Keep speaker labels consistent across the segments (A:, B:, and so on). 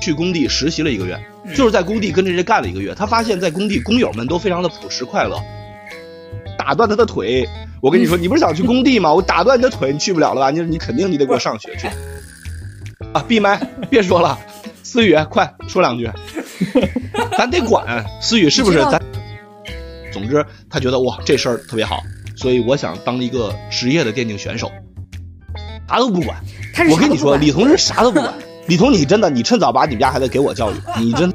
A: 去工地实习了一个月，就是在工地跟着人干了一个月。他发现，在工地工友们都非常的朴实快乐。打断他的腿，我跟你说，你不是想去工地吗？我打断你的腿，你去不了了吧？你你肯定你得给我上学去。啊，闭麦，别说了。思雨，快说两句。咱得管思雨是不是？咱总之，他觉得哇，这事儿特别好，所以我想当一个职业的电竞选手，啥都不管。我跟你说，李同志啥都不管。李彤，你真的，你趁早把你们家孩子给我教育。你真，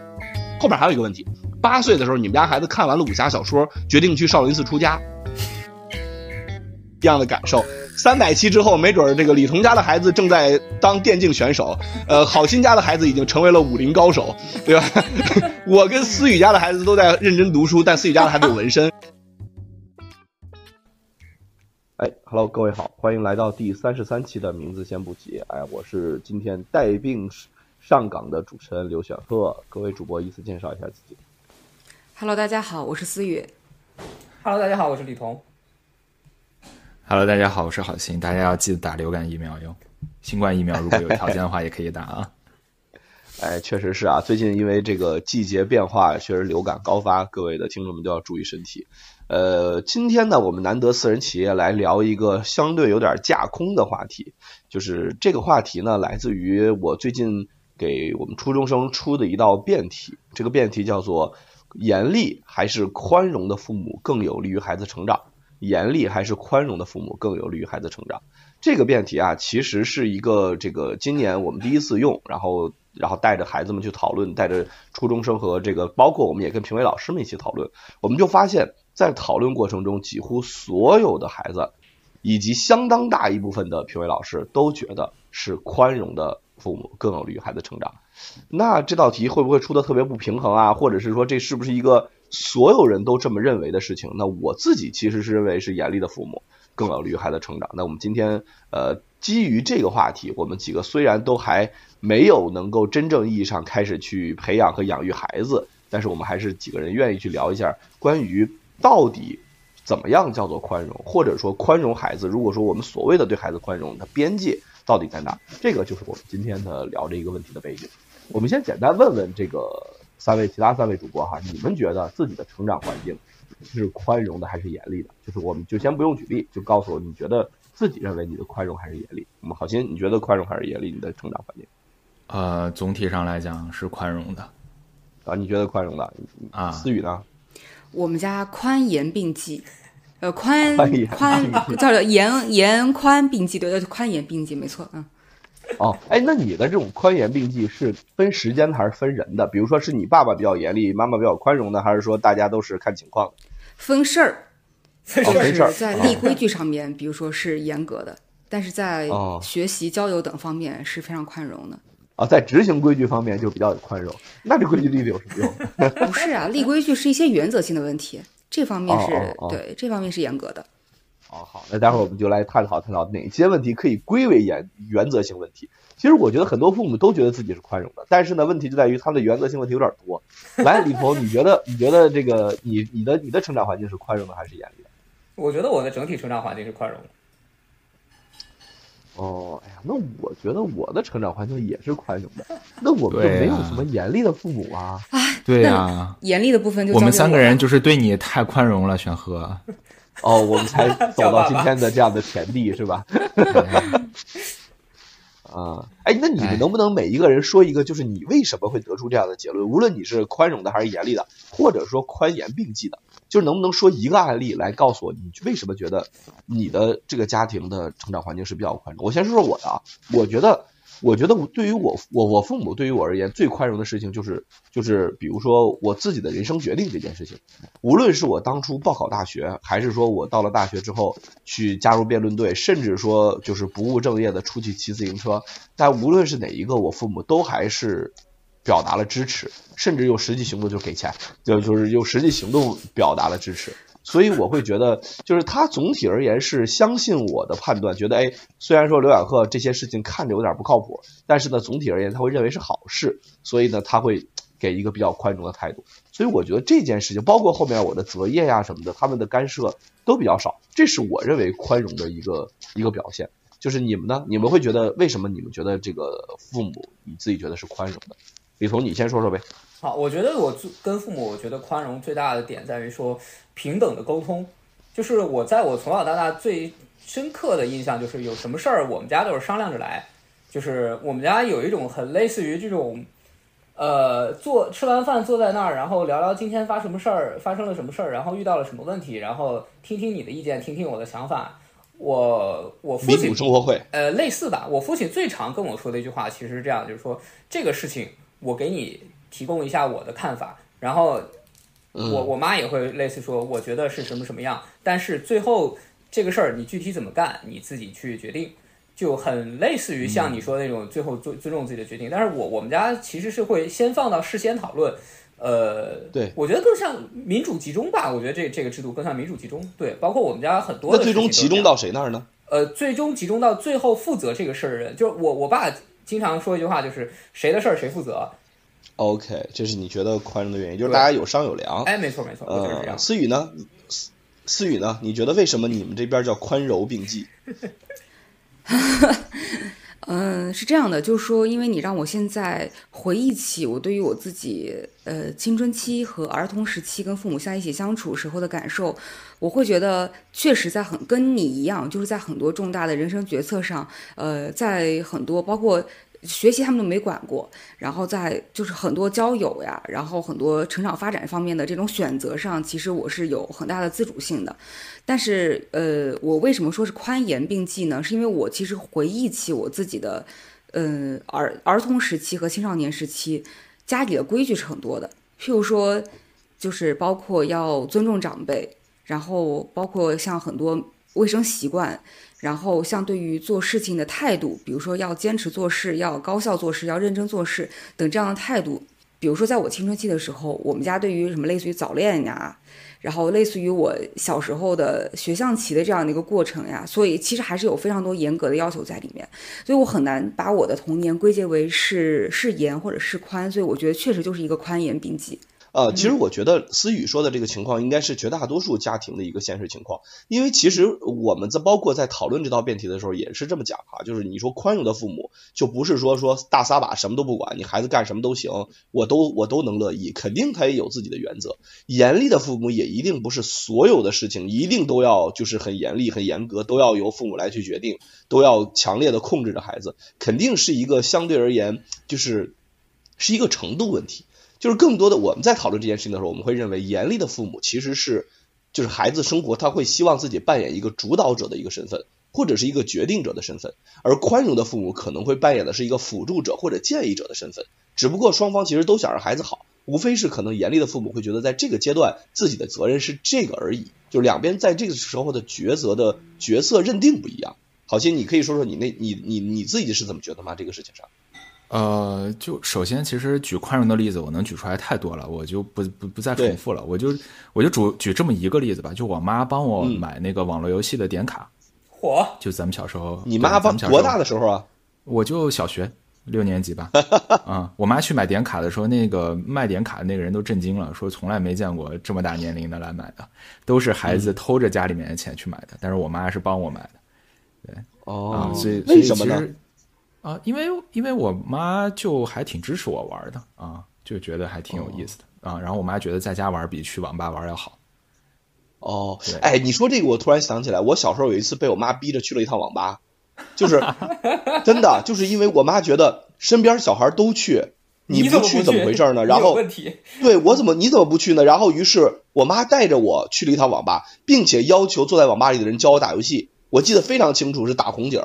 A: 后面还有一个问题，八岁的时候，你们家孩子看完了武侠小说，决定去少林寺出家，一样的感受。三百期之后，没准这个李彤家的孩子正在当电竞选手，呃，郝鑫家的孩子已经成为了武林高手，对吧？我跟思雨家的孩子都在认真读书，但思雨家的孩子有纹身。，Hello，各位好，欢迎来到第三十三期的名字先不急。哎，我是今天带病上岗的主持人刘选鹤。各位主播依次介绍一下自己。
B: Hello，大家好，我是思雨。
C: Hello，大家好，我是李彤。
D: Hello，大家好，我是郝鑫。大家要记得打流感疫苗哟。新冠疫苗如果有条件的话，也可以打啊。
A: 哎，确实是啊，最近因为这个季节变化，确实流感高发，各位的听众们都要注意身体。呃，今天呢，我们难得私人企业来聊一个相对有点架空的话题，就是这个话题呢，来自于我最近给我们初中生出的一道辩题。这个辩题叫做“严厉还是宽容的父母更有利于孩子成长？严厉还是宽容的父母更有利于孩子成长？”这个辩题啊，其实是一个这个今年我们第一次用，然后然后带着孩子们去讨论，带着初中生和这个包括我们也跟评委老师们一起讨论，我们就发现。在讨论过程中，几乎所有的孩子，以及相当大一部分的评委老师都觉得是宽容的父母更有利于孩子成长。那这道题会不会出的特别不平衡啊？或者是说这是不是一个所有人都这么认为的事情？那我自己其实是认为是严厉的父母更有利于孩子成长。那我们今天呃基于这个话题，我们几个虽然都还没有能够真正意义上开始去培养和养育孩子，但是我们还是几个人愿意去聊一下关于。到底怎么样叫做宽容？或者说宽容孩子？如果说我们所谓的对孩子宽容的边界到底在哪？这个就是我们今天的聊这一个问题的背景。我们先简单问问这个三位其他三位主播哈，你们觉得自己的成长环境是宽容的还是严厉的？就是我们就先不用举例，就告诉我你觉得自己认为你的宽容还是严厉？我们好心，你觉得宽容还是严厉？你的成长环境？
D: 呃，总体上来讲是宽容的。
A: 啊，你觉得宽容的？
D: 啊，
A: 思雨呢？
B: 我们家宽严并济，呃，宽宽 叫做严严宽并济，对对，宽严并济，没错，嗯。
A: 哦，哎，那你的这种宽严并济是分时间的还是分人的？比如说是你爸爸比较严厉，妈妈比较宽容的，还是说大家都是看情况？
B: 分事儿，
A: 分
B: 事儿，在立规矩上面，比如说是严格的，但是在学习、交友等方面是非常宽容的。
A: 啊，在执行规矩方面就比较宽容，那这规矩立的有什么用？
B: 不是啊，立规矩是一些原则性的问题，这方面是对，这方面是严格的。
A: 哦，好，那待会儿我们就来探讨探讨哪些问题可以归为原原则性问题。其实我觉得很多父母都觉得自己是宽容的，但是呢，问题就在于他们的原则性问题有点多。来，李鹏，你觉得你觉得这个你你的你的成长环境是宽容的还是严厉的？
C: 我觉得我的整体成长环境是宽容的。
A: 哦，哎呀，那我觉得我的成长环境也是宽容的，那我们就没有什么严厉的父母啊。
D: 对呀，
B: 严厉的部分就
D: 我们三个人就是对你太宽容了，选和。
A: 哦，我们才 走到今天的这样的田地，是吧？啊，哎，那你们能不能每一个人说一个，就是你为什么会得出这样的结论？无论你是宽容的还是严厉的，或者说宽严并济的。就是能不能说一个案例来告诉我，你为什么觉得你的这个家庭的成长环境是比较宽容？我先说说我的啊，我觉得，我觉得对于我我我父母对于我而言最宽容的事情就是就是比如说我自己的人生决定这件事情，无论是我当初报考大学，还是说我到了大学之后去加入辩论队，甚至说就是不务正业的出去骑自行车，但无论是哪一个，我父母都还是。表达了支持，甚至用实际行动就给钱，就就是用实际行动表达了支持。所以我会觉得，就是他总体而言是相信我的判断，觉得哎，虽然说刘远鹤这些事情看着有点不靠谱，但是呢，总体而言他会认为是好事，所以呢，他会给一个比较宽容的态度。所以我觉得这件事情，包括后面我的择业呀什么的，他们的干涉都比较少，这是我认为宽容的一个一个表现。就是你们呢？你们会觉得为什么你们觉得这个父母你自己觉得是宽容的？李彤，你先说说呗。
C: 好，我觉得我跟父母，我觉得宽容最大的点在于说平等的沟通。就是我在我从小到大最深刻的印象就是有什么事儿我们家都是商量着来。就是我们家有一种很类似于这种，呃，坐吃完饭坐在那儿，然后聊聊今天发什么事儿，发生了什么事儿，然后遇到了什么问题，然后听听你的意见，听听我的想法。我我父亲
A: 生活会
C: 呃类似吧。我父亲最常跟我说的一句话其实是这样，就是说这个事情我给你提供一下我的看法，然后我我妈也会类似说我觉得是什么什么样，但是最后这个事儿你具体怎么干你自己去决定，就很类似于像你说那种最后尊尊重自己的决定。但是我我们家其实是会先放到事先讨论。呃，
A: 对，
C: 我觉得更像民主集中吧。我觉得这这个制度更像民主集中。对，包括我们家很多。
A: 那最终集中到谁那儿呢？
C: 呃，最终集中到最后负责这个事儿的人，就是我。我爸经常说一句话，就是谁的事儿谁负责。
A: OK，这是你觉得宽容的原因，就是大家有商有量。
C: 哎，没错没错，我就是这样。
A: 思雨呢？思思雨呢？你觉得为什么你们这边叫宽柔并济？
B: 嗯，是这样的，就是说，因为你让我现在回忆起我对于我自己呃青春期和儿童时期跟父母在一起相处时候的感受，我会觉得确实在很跟你一样，就是在很多重大的人生决策上，呃，在很多包括。学习他们都没管过，然后在就是很多交友呀，然后很多成长发展方面的这种选择上，其实我是有很大的自主性的。但是，呃，我为什么说是宽严并济呢？是因为我其实回忆起我自己的，嗯，儿儿童时期和青少年时期，家里的规矩是很多的。譬如说，就是包括要尊重长辈，然后包括像很多卫生习惯。然后，像对于做事情的态度，比如说要坚持做事、要高效做事、要认真做事等这样的态度，比如说在我青春期的时候，我们家对于什么类似于早恋呀，然后类似于我小时候的学象棋的这样的一个过程呀，所以其实还是有非常多严格的要求在里面，所以我很难把我的童年归结为是是严或者是宽，所以我觉得确实就是一个宽严并济。
A: 呃，其实我觉得思雨说的这个情况应该是绝大多数家庭的一个现实情况，因为其实我们在包括在讨论这道辩题的时候也是这么讲哈，就是你说宽容的父母就不是说说大撒把什么都不管，你孩子干什么都行，我都我都能乐意，肯定他也有自己的原则。严厉的父母也一定不是所有的事情一定都要就是很严厉很严格，都要由父母来去决定，都要强烈的控制着孩子，肯定是一个相对而言就是是一个程度问题。就是更多的我们在讨论这件事情的时候，我们会认为严厉的父母其实是，就是孩子生活他会希望自己扮演一个主导者的一个身份，或者是一个决定者的身份，而宽容的父母可能会扮演的是一个辅助者或者建议者的身份。只不过双方其实都想让孩子好，无非是可能严厉的父母会觉得在这个阶段自己的责任是这个而已。就两边在这个时候的抉择的角色认定不一样。好心，你可以说说你那你你你自己是怎么觉得吗？这个事情上？
D: 呃，就首先，其实举宽容的例子，我能举出来太多了，我就不不不再重复了。我就我就主举这么一个例子吧，就我妈帮我买那个网络游戏的点卡。
C: 嚯！
D: 就咱们小时候，
A: 你妈帮多大的时候啊？
D: 我就小学六年级吧。啊，我妈去买点卡的时候，那个卖点卡的那个人都震惊了，说从来没见过这么大年龄的来买的，都是孩子偷着家里面的钱去买的。但是我妈是帮我买的。对，哦，所以
A: 为什么呢？
D: 啊，因为因为我妈就还挺支持我玩的啊，就觉得还挺有意思的啊。然后我妈觉得在家玩比去网吧玩要好。
A: 哦，哎，你说这个，我突然想起来，我小时候有一次被我妈逼着去了一趟网吧，就是 真的，就是因为我妈觉得身边小孩都去，
C: 你
A: 不去怎么回事呢？然后对我怎么你怎么不去呢？然后于是我妈带着我去了一趟网吧，并且要求坐在网吧里的人教我打游戏。我记得非常清楚，是打红警。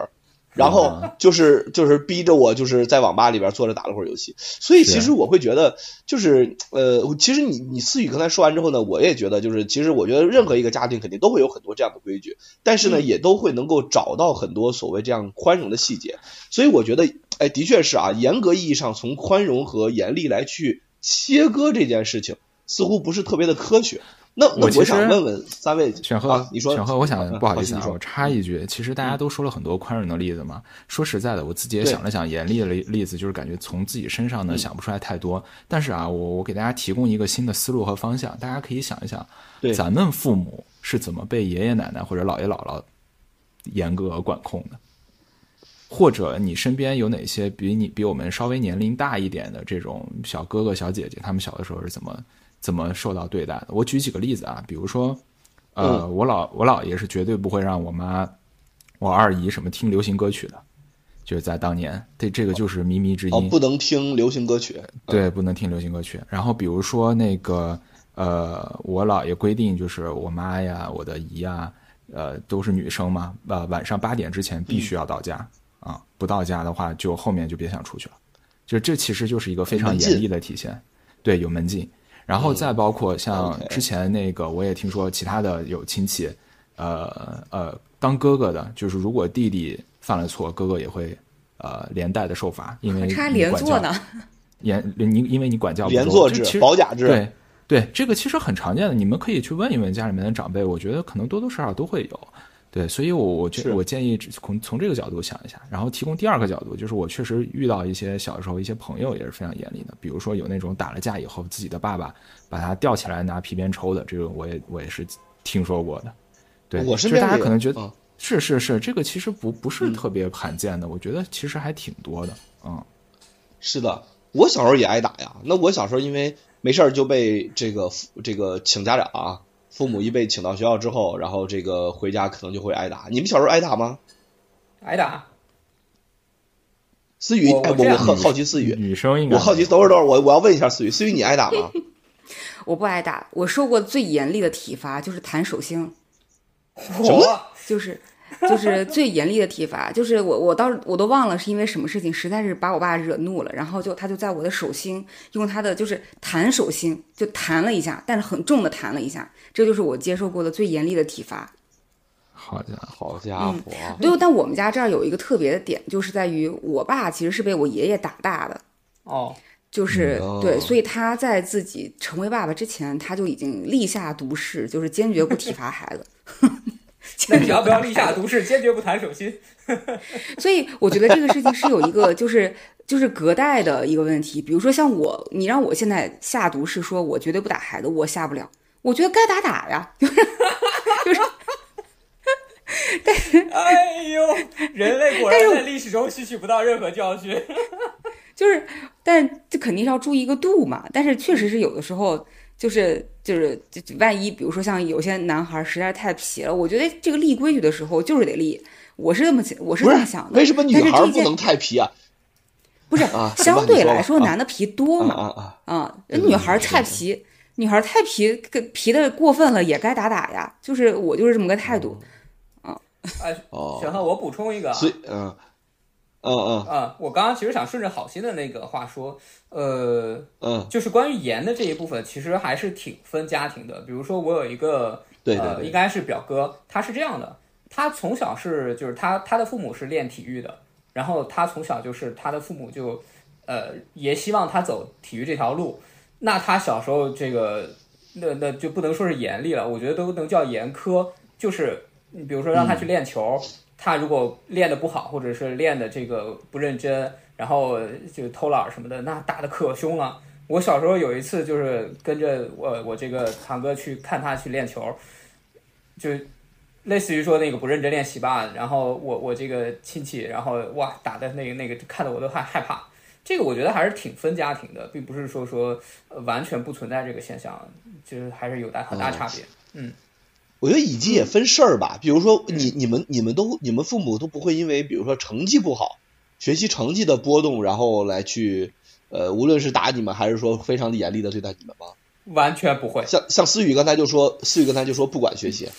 A: 然后就是就是逼着我就是在网吧里边坐着打了会儿游戏，所以其实我会觉得就是呃，其实你你思雨刚才说完之后呢，我也觉得就是其实我觉得任何一个家庭肯定都会有很多这样的规矩，但是呢也都会能够找到很多所谓这样宽容的细节，所以我觉得哎的确是啊，严格意义上从宽容和严厉来去切割这件事情，似乎不是特别的科学。那
D: 我
A: 我想问问三位
D: 选赫，
A: 你说
D: 选赫，我想不好意思啊，我插一句，其实大家都说了很多宽容的例子嘛。说实在的，我自己也想了想，严厉的例例子，就是感觉从自己身上呢想不出来太多。但是啊，我我给大家提供一个新的思路和方向，大家可以想一想，咱们父母是怎么被爷爷奶奶或者姥爷姥姥严格管控的？或者你身边有哪些比你比我们稍微年龄大一点的这种小哥哥小姐姐，他们小的时候是怎么怎么受到对待的？我举几个例子啊，比如说，呃，
A: 嗯
D: 我老我姥爷是绝对不会让我妈、我二姨什么听流行歌曲的，就是在当年，这这个就是靡靡之音。
A: 哦，不能听流行歌曲。
D: 对，不能听流行歌曲。然后比如说那个呃，我姥爷规定就是我妈呀、我的姨呀，呃，都是女生嘛，呃，晚上八点之前必须要到家、啊，不到家的话，就后面就别想出去了。就这其实就是一个非常严厉的体现，对，有门禁。然后再包括像之前那个，我也听说其他的有亲戚，呃呃，当哥哥的，就是如果弟弟犯了错，哥哥也会呃连带的受罚，因为
B: 这还
D: 你管教
B: 连坐呢，
D: 严你因为你管教
A: 连坐制
D: 这其实
A: 保甲制。
D: 对对，这个其实很常见的，你们可以去问一问家里面的长辈，我觉得可能多多少少都会有。对，所以我我觉
A: 是
D: 我建议从从这个角度想一下，然后提供第二个角度，就是我确实遇到一些小时候一些朋友也是非常严厉的，比如说有那种打了架以后自己的爸爸把他吊起来拿皮鞭抽的，这个我也我也是听说过的。对，我是
A: 我身边也有
D: 大家可能觉得、
A: 嗯
D: 是是是，这个其实不不是特别罕见的，我觉得其实还挺多的。嗯，
A: 是的，我小时候也挨打呀。那我小时候因为没事儿就被这个这个请家长啊，父母一被请到学校之后，然后这个回家可能就会挨打。你们小时候挨打吗？
C: 挨打，
A: 思雨，哎，我
C: 我
A: 好好奇思雨，
D: 女生应该
A: 我好奇，等会儿等会儿，我我要问一下思雨，思雨你挨打吗？
B: 我不挨打，我受过最严厉的体罚就是弹手心，
C: 什么
B: 就是就是最严厉的体罚，就是我我到我都忘了是因为什么事情，实在是把我爸惹怒了，然后就他就在我的手心用他的就是弹手心就弹了一下，但是很重的弹了一下，这就是我接受过的最严厉的体罚。
D: 好家伙，
A: 好家伙，
B: 对，但我们家这儿有一个特别的点，就是在于我爸其实是被我爷爷打大的。
C: 哦，
B: 就是、
A: 嗯
B: 对，所以他在自己成为爸爸之前，他就已经立下毒誓，就是坚决不体罚孩子。
C: 那你要不要立下毒誓，坚决不弹手心？
B: 所以我觉得这个事情是有一个就是就是隔代的一个问题。比如说像我，你让我现在下毒誓说我绝对不打孩子，我下不了。我觉得该打打呀，就是就是，
C: 哎呦，人类果然在历史中吸取不到任何教训。
B: 就是，但这肯定是要注意一个度嘛。但是确实是有的时候，就是就是就就万一，比如说像有些男孩实在是太皮了，我觉得这个立规矩的时候就是得立。我是这么想，我是这么想的。
A: 为什么女
B: 但是这件
A: 孩不能太皮啊？
B: 不是
A: 啊
B: 相对来说，
A: 啊
B: 男的皮多
A: 啊
B: 嘛？
A: 啊啊！
B: 啊，
A: 对
B: 女孩太皮，女孩太皮，跟皮的过分了也该打打呀。就是我就是这么个态度。
C: 嗯哎，
A: 哦，
C: 小贺，我补充一个
A: 嗯嗯嗯
C: 啊，我刚刚其实想顺着好心的那个话说，呃，
A: 嗯，
C: 就是关于盐的这一部分，其实还是挺分家庭的。比如说，我有一个呃，
A: 对对对
C: 应该是表哥，他是这样的，他从小是就是他他的父母是练体育的，然后他从小就是他的父母就呃也希望他走体育这条路，那他小时候这个那那就不能说是严厉了，我觉得都能叫严苛，就是你比如说让他去练球，他如果练的不好，或者是练的这个不认真，然后就偷懒什么的，那打的可凶了。我小时候有一次就是跟着我我这个堂哥去看他去练球，就类似于说那个不认真练习吧，然后我我这个亲戚，然后哇打的那个那个看的我都害害怕。这个我觉得还是挺分家庭的，并不是说说呃完全不存在这个现象，就是还是有大很大差别。
A: 嗯我觉得以及也分事儿吧，比如说你你们你们都你们父母都不会因为比如说成绩不好，学习成绩的波动，然后来去呃，无论是打你们还是说非常的严厉的对待你们吗？
C: 完全不会。
A: 像像思雨刚才就说，思雨刚才就说不管学习，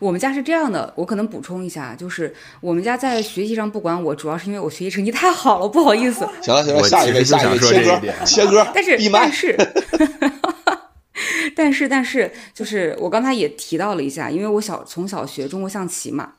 B: 我们家是这样的，我可能补充一下，就是我们家在学习上不管我，主要是因为我学习成绩太好了，不好意思。
A: 行了行了，
D: 我
A: 下一位下一位切歌
D: 这一点
A: 切歌，
B: 但是但是但是但是，就是我刚才也提到了一下，因为我小从小学中国象棋嘛，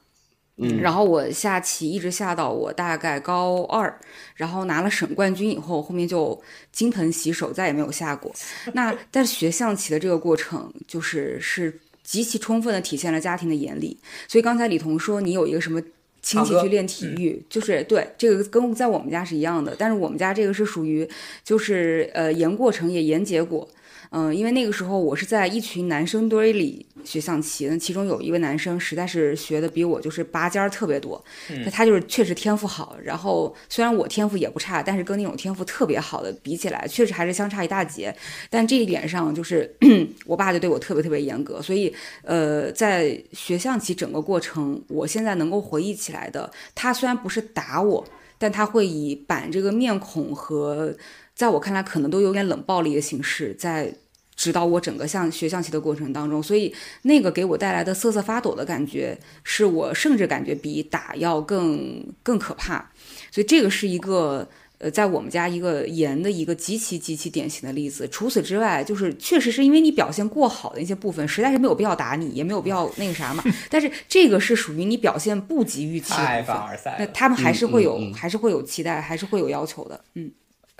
A: 嗯
B: 然后我下棋一直下到我大概高二，然后拿了省冠军以后，后面就金盆洗手，再也没有下过。那在学象棋的这个过程，就是是极其充分的体现了家庭的严厉。所以刚才李彤说你有一个什么亲戚去练体育，就是对这个跟在我们家是一样的，但是我们家这个是属于就是呃严过程也严结果。嗯，因为那个时候我是在一群男生堆里学象棋，那其中有一位男生实在是学的比我就是拔尖儿特别多，那他就是确实天赋好。然后虽然我天赋也不差，但是跟那种天赋特别好的比起来，确实还是相差一大截。但这一点上，就是 我爸就对我特别特别严格，所以呃，在学象棋整个过程，我现在能够回忆起来的，他虽然不是打我，但他会以板这个面孔和。在我看来，可能都有点冷暴力的形式在指导我整个象学象棋的过程当中，所以那个给我带来的瑟瑟发抖的感觉，是我甚至感觉比打要更更可怕。所以这个是一个呃，在我们家一个严的一个极其极其典型的例子。除此之外，就是确实是因为你表现过好的一些部分，实在是没有必要打你，也没有必要那个啥嘛。但是这个是属于你表现不及预期的部分，那他们还是会有还是会有期待，还是会有要求的，嗯。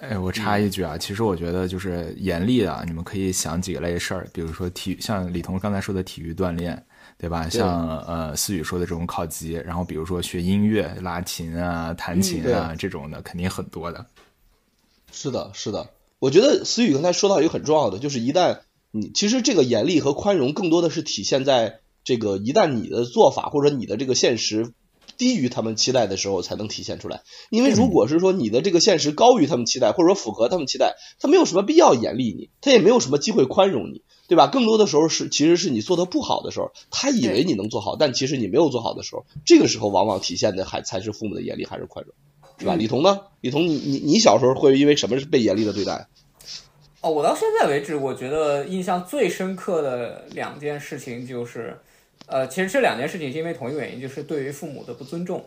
D: 哎，我插一句啊，其实我觉得就是严厉的，你们可以想几个类事儿，比如说体，像李彤刚才说的体育锻炼，对吧？像呃思雨说的这种考级，然后比如说学音乐、拉琴啊、弹琴啊这种的，肯定很多的。
A: 是的，是的，我觉得思雨刚才说到一个很重要的，就是一旦你其实这个严厉和宽容，更多的是体现在这个一旦你的做法或者你的这个现实。低于他们期待的时候才能体现出来，因为如果是说你的这个现实高于他们期待，或者说符合他们期待，他没有什么必要严厉你，他也没有什么机会宽容你，对吧？更多的时候是其实是你做的不好的时候，他以为你能做好，但其实你没有做好的时候，这个时候往往体现的还才是父母的严厉还是宽容，是吧？李彤呢？李彤，你你你小时候会因为什么被严厉的对待？
C: 哦，我到现在为止，我觉得印象最深刻的两件事情就是。呃，其实这两件事情是因为同一个原因，就是对于父母的不尊重。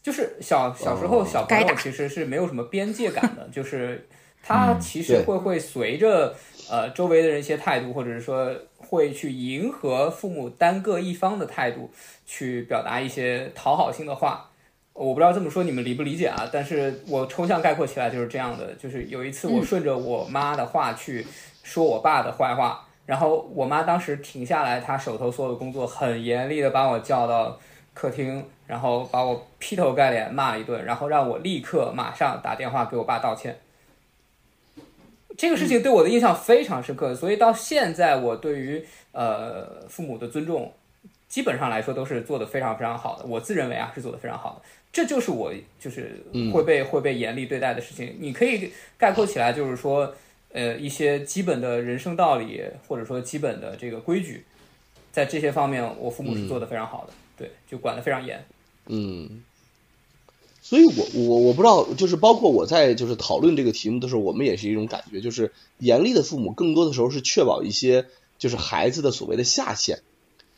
C: 就是小小时候小朋友其实是没有什么边界感的，就是 他其实会会随着呃周围的人一些态度，或者是说会去迎合父母单个一方的态度，去表达一些讨好性的话。我不知道这么说你们理不理解啊？但是我抽象概括起来就是这样的：就是有一次我顺着我妈的话去说我爸的坏话。然后我妈当时停下来，她手头所有的工作，很严厉的把我叫到客厅，然后把我劈头盖脸骂了一顿，然后让我立刻马上打电话给我爸道歉。这个事情对我的印象非常深刻，所以到现在我对于呃父母的尊重，基本上来说都是做的非常非常好的。我自认为啊是做的非常好的，这就是我就是会被会被严厉对待的事情。你可以概括起来就是说。呃，一些基本的人生道理，或者说基本的这个规矩，在这些方面，我父母是做的非常好的，对，就管的非常严。
A: 嗯，所以我我我不知道，就是包括我在就是讨论这个题目的时候，我们也是一种感觉，就是严厉的父母更多的时候是确保一些就是孩子的所谓的下限，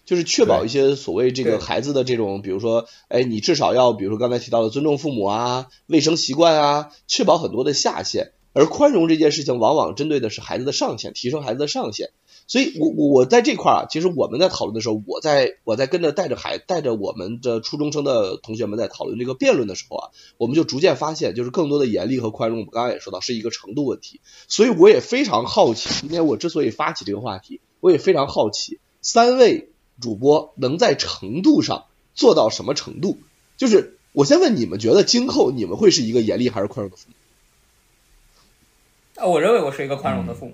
A: 就是确保一些所谓这个孩子的这种，比如说，哎，你至少要，比如说刚才提到的尊重父母啊，卫生习惯啊，确保很多的下限。而宽容这件事情，往往针对的是孩子的上限，提升孩子的上限。所以，我我我在这块儿啊，其实我们在讨论的时候，我在我在跟着带着孩带着我们的初中生的同学们在讨论这个辩论的时候啊，我们就逐渐发现，就是更多的严厉和宽容，我们刚刚也说到是一个程度问题。所以，我也非常好奇，今天我之所以发起这个话题，我也非常好奇，三位主播能在程度上做到什么程度？就是我先问你们，觉得今后你们会是一个严厉还是宽容的父母？
C: 我认为我是一个宽容的父母。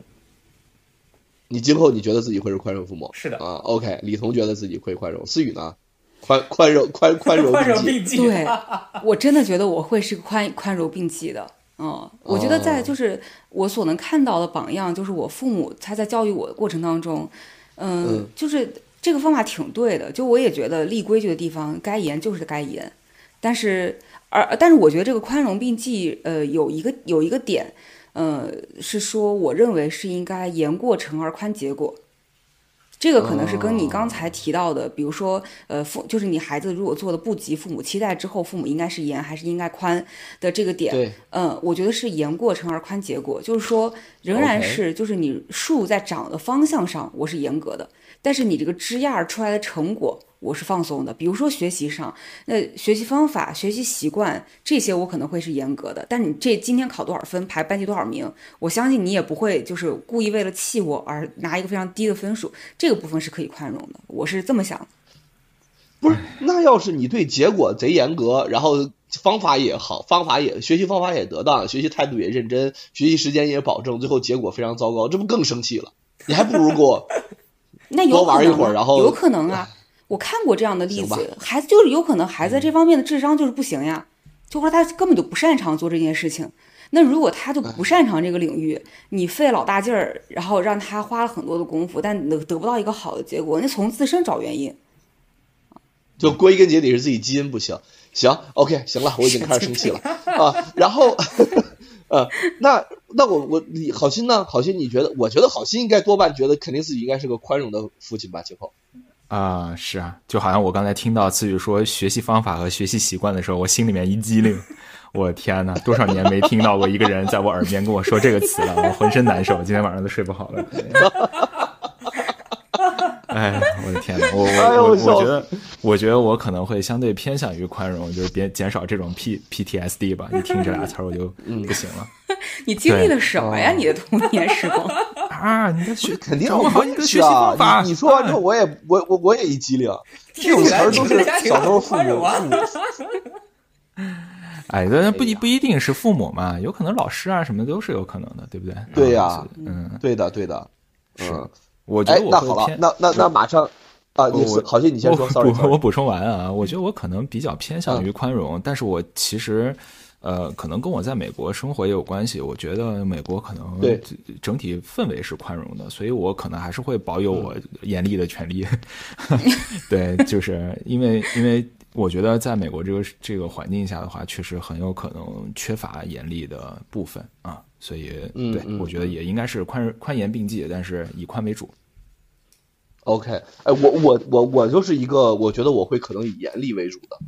A: 你今后你觉得自己会是宽容父母？
C: 是的
A: 啊。OK，李彤觉得自己会宽容，思雨呢？宽宽容宽宽容
C: 并济。
B: 对，我真的觉得我会是宽宽容并济的。嗯，我觉得在就是我所能看到的榜样，就是我父母他在教育我的过程当中，嗯，就是这个方法挺对的。就我也觉得立规矩的地方该严就是该严，但是而但是我觉得这个宽容并济，呃，有一个有一个点。呃，是说，我认为是应该严过程而宽结果，这个可能是跟你刚才提到的，比如说，呃，父就是你孩子如果做的不及父母期待之后，父母应该是严还是应该宽的这个点，嗯，我觉得是严过程而宽结果，就是说，仍然是就是你树在长的方向上，我是严格的，但是你这个枝桠出来的成果。我是放松的，比如说学习上，那学习方法、学习习惯这些，我可能会是严格的。但你这今天考多少分，排班级多少名，我相信你也不会就是故意为了气我而拿一个非常低的分数。这个部分是可以宽容的，我是这么想。
A: 不是，那要是你对结果贼严格，然后方法也好，方法也学习方法也得当，学习态度也认真，学习时间也保证，最后结果非常糟糕，这不更生气了？你还不如给我
B: 那有可能啊
A: 会儿然后
B: 有可能啊，我看过这样的例子，孩子就是有可能孩子这方面的智商就是不行呀，就或者他根本就不擅长做这件事情。那如果他就不擅长这个领域，你费老大劲儿，然后让他花了很多的功夫，但得得不到一个好的结果，那从自身找原因。
A: 就归根结底是自己基因不行。行，OK，行了，我已经开始生气了 啊。然后，呃，那那我我你好心呢？好心，你觉得？我觉得好心应该多半觉得肯定自己应该是个宽容的父亲吧？今后，
D: 啊、是啊，就好像我刚才听到思雨说学习方法和学习习惯的时候，我心里面一激灵。我天呐，多少年没听到过一个人在我耳边跟我说这个词了，我浑身难受，今天晚上都睡不好了。哎，我的天呐，我
A: 哎呦
D: 我我我觉得，我觉得我可能会相对偏向于宽容，就是别减少这种 P PTSD 吧。一听这俩词儿我就不行了、
B: 你经历了什么呀？
A: 哦
B: 你的童年时光？
D: 啊！你的学
A: 肯定
D: 我好你的学习
A: 啊
D: 方法。
A: 你你说完之后，我也我我我也一激灵。这种词儿都是小时候父母父母
D: 哎，但不一不一定是父母嘛，有可能老师啊什么都是有可能的，对不对？
A: 对呀
D: 啊嗯，
A: 对的对的，嗯，
D: 我觉得，我
A: 哎那好了
D: 会偏，
A: 那那那马上啊，你
D: 我
A: 好心你先说
D: 我
A: ，sorry，
D: 我补充完啊，我觉得我可能比较偏向
A: 嗯
D: 于宽容，但是我其实。呃，可能跟我在美国生活也有关系。我觉得美国可能
A: 对
D: 整体氛围是宽容的，所以我可能还是会保有我严厉的权利。对，就是因为因为我觉得在美国这个这个环境下的话，确实很有可能缺乏严厉的部分啊，所以对我觉得也应该是宽宽严并济，但是以宽为主。
A: OK，哎，我我我我就是一个，我觉得我会可能以严厉为主的，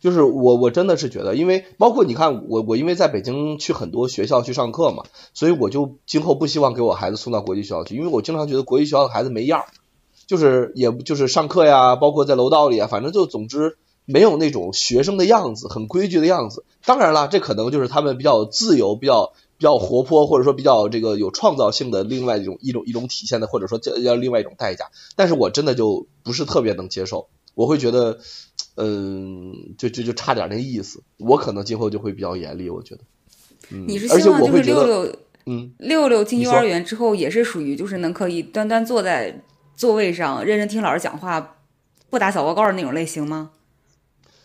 A: 就是我我真的是觉得，因为包括你看我我因为在北京去很多学校去上课嘛，所以我就今后不希望给我孩子送到国际学校去，因为我经常觉得国际学校的孩子没样儿，就是也就是上课呀，包括在楼道里啊，反正就总之没有那种学生的样子，很规矩的样子。当然了，这可能就是他们比较自由、比较比较活泼，或者说比较这个有创造性的另外一种一种一种体现的，或者说叫叫另外一种代价。但是我真的就不是特别能接受，我会觉得，嗯，就就就差点那意思。我可能今后就会比较严厉，我觉得。嗯，
B: 你是希望就是六六
A: 嗯，
B: 六六进幼儿园之后也是属于就是能可以端端坐在座位上认真听老师讲话，不打小报告的那种类型吗？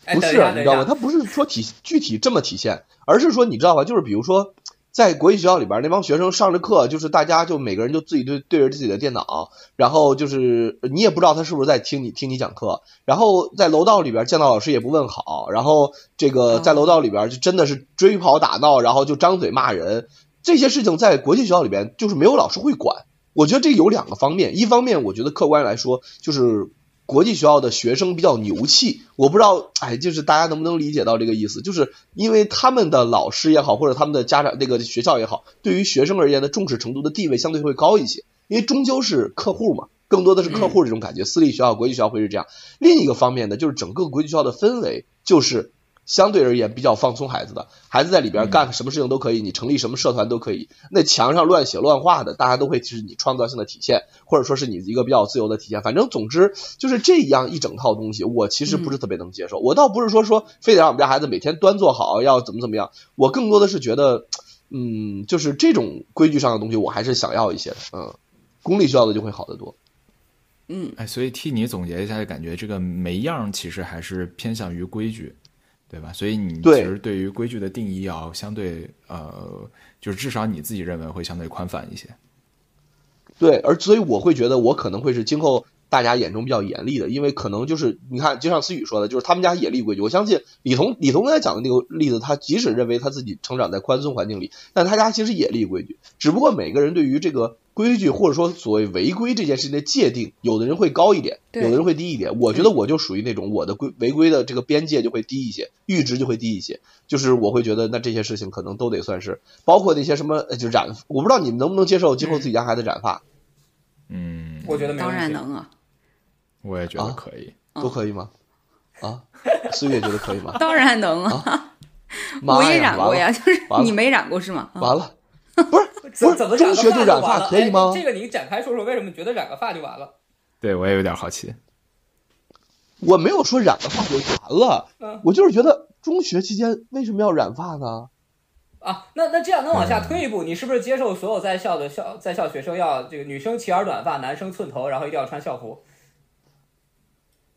C: 哎，
A: 不是，你知道吗？
C: 等一下，
A: 它不是说体具体这么体现，而是说你知道吧？就是比如说，在国际学校里边，那帮学生上着课，就是大家就每个人就自己对对着自己的电脑，然后就是你也不知道他是不是在听你听你讲课，然后在楼道里边见到老师也不问好，然后这个
B: 哦
A: 在楼道里边就真的是追跑打闹，然后就张嘴骂人，这些事情在国际学校里边就是没有老师会管。我觉得这有两个方面，一方面我觉得客观来说就是国际学校的学生比较牛气，我不知道，哎，就是大家能不能理解到这个意思？就是因为他们的老师也好，或者他们的家长那个学校也好，对于学生而言的重视程度的地位相对会高一些，因为终究是客户嘛，更多的是客户这种感觉。私立学校、国际学校会是这样。另一个方面呢，就是整个国际学校的氛围就是。相对而言比较放松孩子的，孩子在里边干什么事情都可以，你成立什么社团都可以。那墙上乱写乱画的，大家都会是你创造性的体现，或者说是你一个比较自由的体现。反正总之就是这样一整套东西，我其实不是特别能接受。我倒不是说说非得让我们家孩子每天端坐好，要怎么怎么样，我更多的是觉得，嗯，就是这种规矩上的东西，我还是想要一些的。嗯，公立学校的就会好得多。
B: 嗯，
D: 哎，所以替你总结一下，就感觉这个没样其实还是偏向于规矩，对吧？所以你其实对于规矩的定义要相对呃，就是至少你自己认为会相对宽泛一些。
A: 对，而所以我会觉得我可能会是今后大家眼中比较严厉的，因为可能就是你看，就像思雨说的，就是他们家也立规矩。我相信李彤，李彤刚才讲的那个例子，他即使认为他自己成长在宽松环境里，但他家其实也立规矩，只不过每个人对于这个规矩或者说所谓违规这件事情的界定，有的人会高一点，有的人会低一点。我觉得我就属于那种我的规违规的这个边界就会低一些，阈值就会低一些。就是我会觉得那这些事情可能都得算是，包括那些什么呃就染，我不知道你们能不能接受今后自己家孩子染发。
D: 嗯，
C: 我觉得没
B: 当
C: 问题。
B: 然能啊，
D: 我也觉得
A: 啊
D: 可以。
A: 都可以吗？啊，思月觉得可以吗？
B: 当然能啊，
A: 妈
B: 我也染过呀，就是你没染过是吗？啊
A: 完了，不是不是
C: 怎怎么
A: 中学就染
C: 发
A: 可以吗
C: 哎？这个你展开说说，为什么觉得染个发就完了？
D: 对我也有点好奇。
A: 我没有说染个发就完了，
C: 嗯
A: 我就是觉得中学期间为什么要染发呢？
C: 啊，那那这样，那往
A: 嗯
C: 下推一步，你是不是接受所有在校的校在校学生要这个女生齐耳短发，男生寸头，然后一定要穿校服？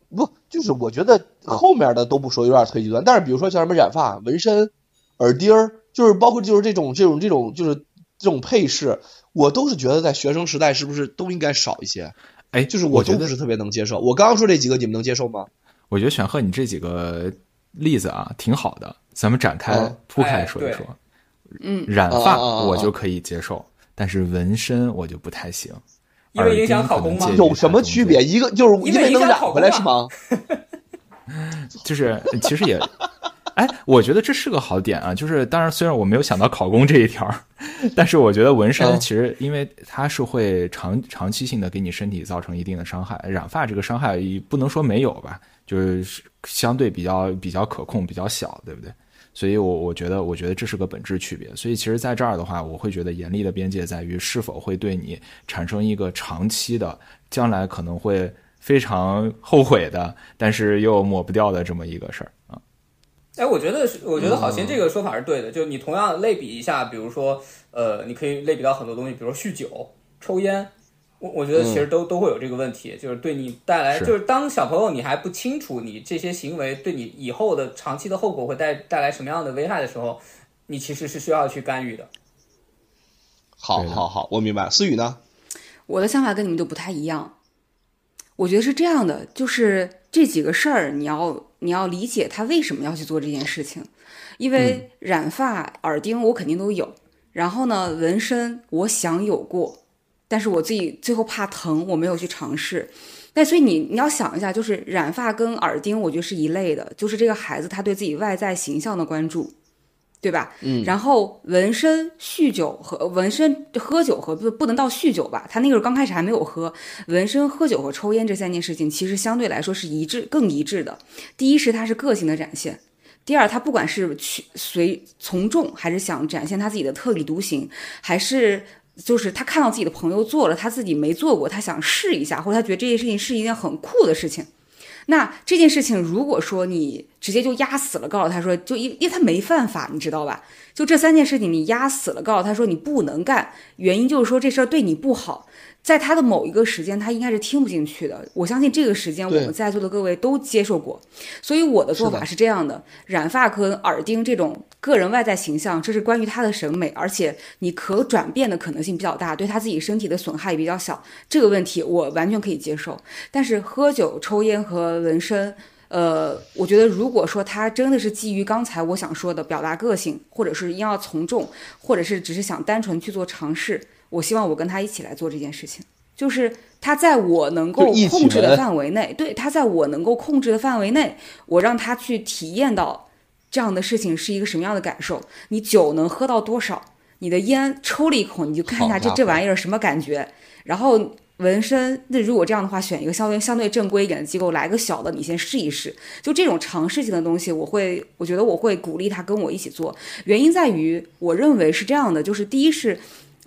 A: 不，就是我觉得后面的都不说，有点忒极端。但是比如说像什么染发、纹身、耳钉儿，就是包括就是这种这种这种就是这种配饰，我都是觉得在学生时代是不是都应该少一些？
D: 哎，
A: 就是
D: 我觉得
A: 都不是特别能接受。我刚刚说这几个，你们能接受吗？
D: 我觉得选赫你这几个例子啊挺好的，咱们展开
A: 嗯
D: 铺开说一说。
B: 嗯，
D: 染发我就可以接受，但是纹身我就不太行。
C: 因为影响考公吗
A: 有什么区别？一个就是
C: 因为
A: 能染回来是吗？
D: 就是其实也，哎，我觉得这是个好点啊。就是当然，虽然我没有想到考公这一条，但是我觉得纹身
A: 嗯
D: 其实因为它是会长长期性的给你身体造成一定的伤害。染发这个伤害不能说没有吧，就是相对比较比较可控、比较小，对不对？所以我我觉得，我觉得这是个本质区别。所以其实在这儿的话，我会觉得严厉的边界在于是否会对你产生一个长期的，将来可能会非常后悔的，但是又抹不掉的这么一个事儿啊。
C: 哎，我觉得是，我觉得
A: 好
C: 心这个说法是对的。就你同样类比一下，比如说，呃，你可以类比到很多东西，比如说酗酒、抽烟，我我觉得其实都、都会有这个问题，就是对你带来，
D: 是
C: 就是当小朋友你还不清楚你这些行为对你以后的长期的后果会带带来什么样的危害的时候，你其实是需要去干预的
A: 好好好，我明白。思雨呢？
B: 我的想法跟你们都不太一样。我觉得是这样的，就是这几个事儿，你要你要理解他为什么要去做这件事情。因为染发、耳钉我肯定都有，然后呢，纹身我想有过，但是我自己最后怕疼，我没有去尝试。但所以你你要想一下，就是染发跟耳钉，我觉得是一类的，就是这个孩子他对自己外在形象的关注，对吧？
A: 嗯
B: 然后纹身、酗酒和纹身、喝酒和不不能到酗酒吧，他那个时候刚开始还没有喝。纹身、喝酒和抽烟这三件事情，其实相对来说是一致、更一致的。第一是他是个性的展现，第二他不管是去随从众，还是想展现他自己的特立独行，还是。就是他看到自己的朋友做了，他自己没做过，他想试一下，或者他觉得这件事情是一件很酷的事情。那这件事情，如果说你直接就压死了，告诉他说，就因因为他没犯法，你知道吧？就这三件事情，你压死了，告诉他说你不能干，原因就是说这事儿对你不好。在他的某一个时间，他应该是听不进去的。我相信这个时间，我们在座的各位都接受过。所以我的做法
A: 是
B: 这样的：染发跟耳钉这种个人外在形象，这是关于他的审美，而且你可转变的可能性比较大，对他自己身体的损害也比较小。这个问题我完全可以接受。但是喝酒、抽烟和纹身。呃，我觉得如果说他真的是基于刚才我想说的表达个性，或者是要从众，或者是只是想单纯去做尝试，我希望我跟他一起来做这件事情。就是他在我能够控制的范围内，对他在我能够控制的范围内，我让他去体验到这样的事情是一个什么样的感受。你酒能喝到多少？你的烟抽了一口，你就看一下这这玩意儿什么感觉。然后纹身，那如果这样的话，选一个相对相对正规一点的机构，来个小的，你先试一试。就这种尝试性的东西，我会，我觉得我会鼓励他跟我一起做。原因在于，我认为是这样的，就是第一是。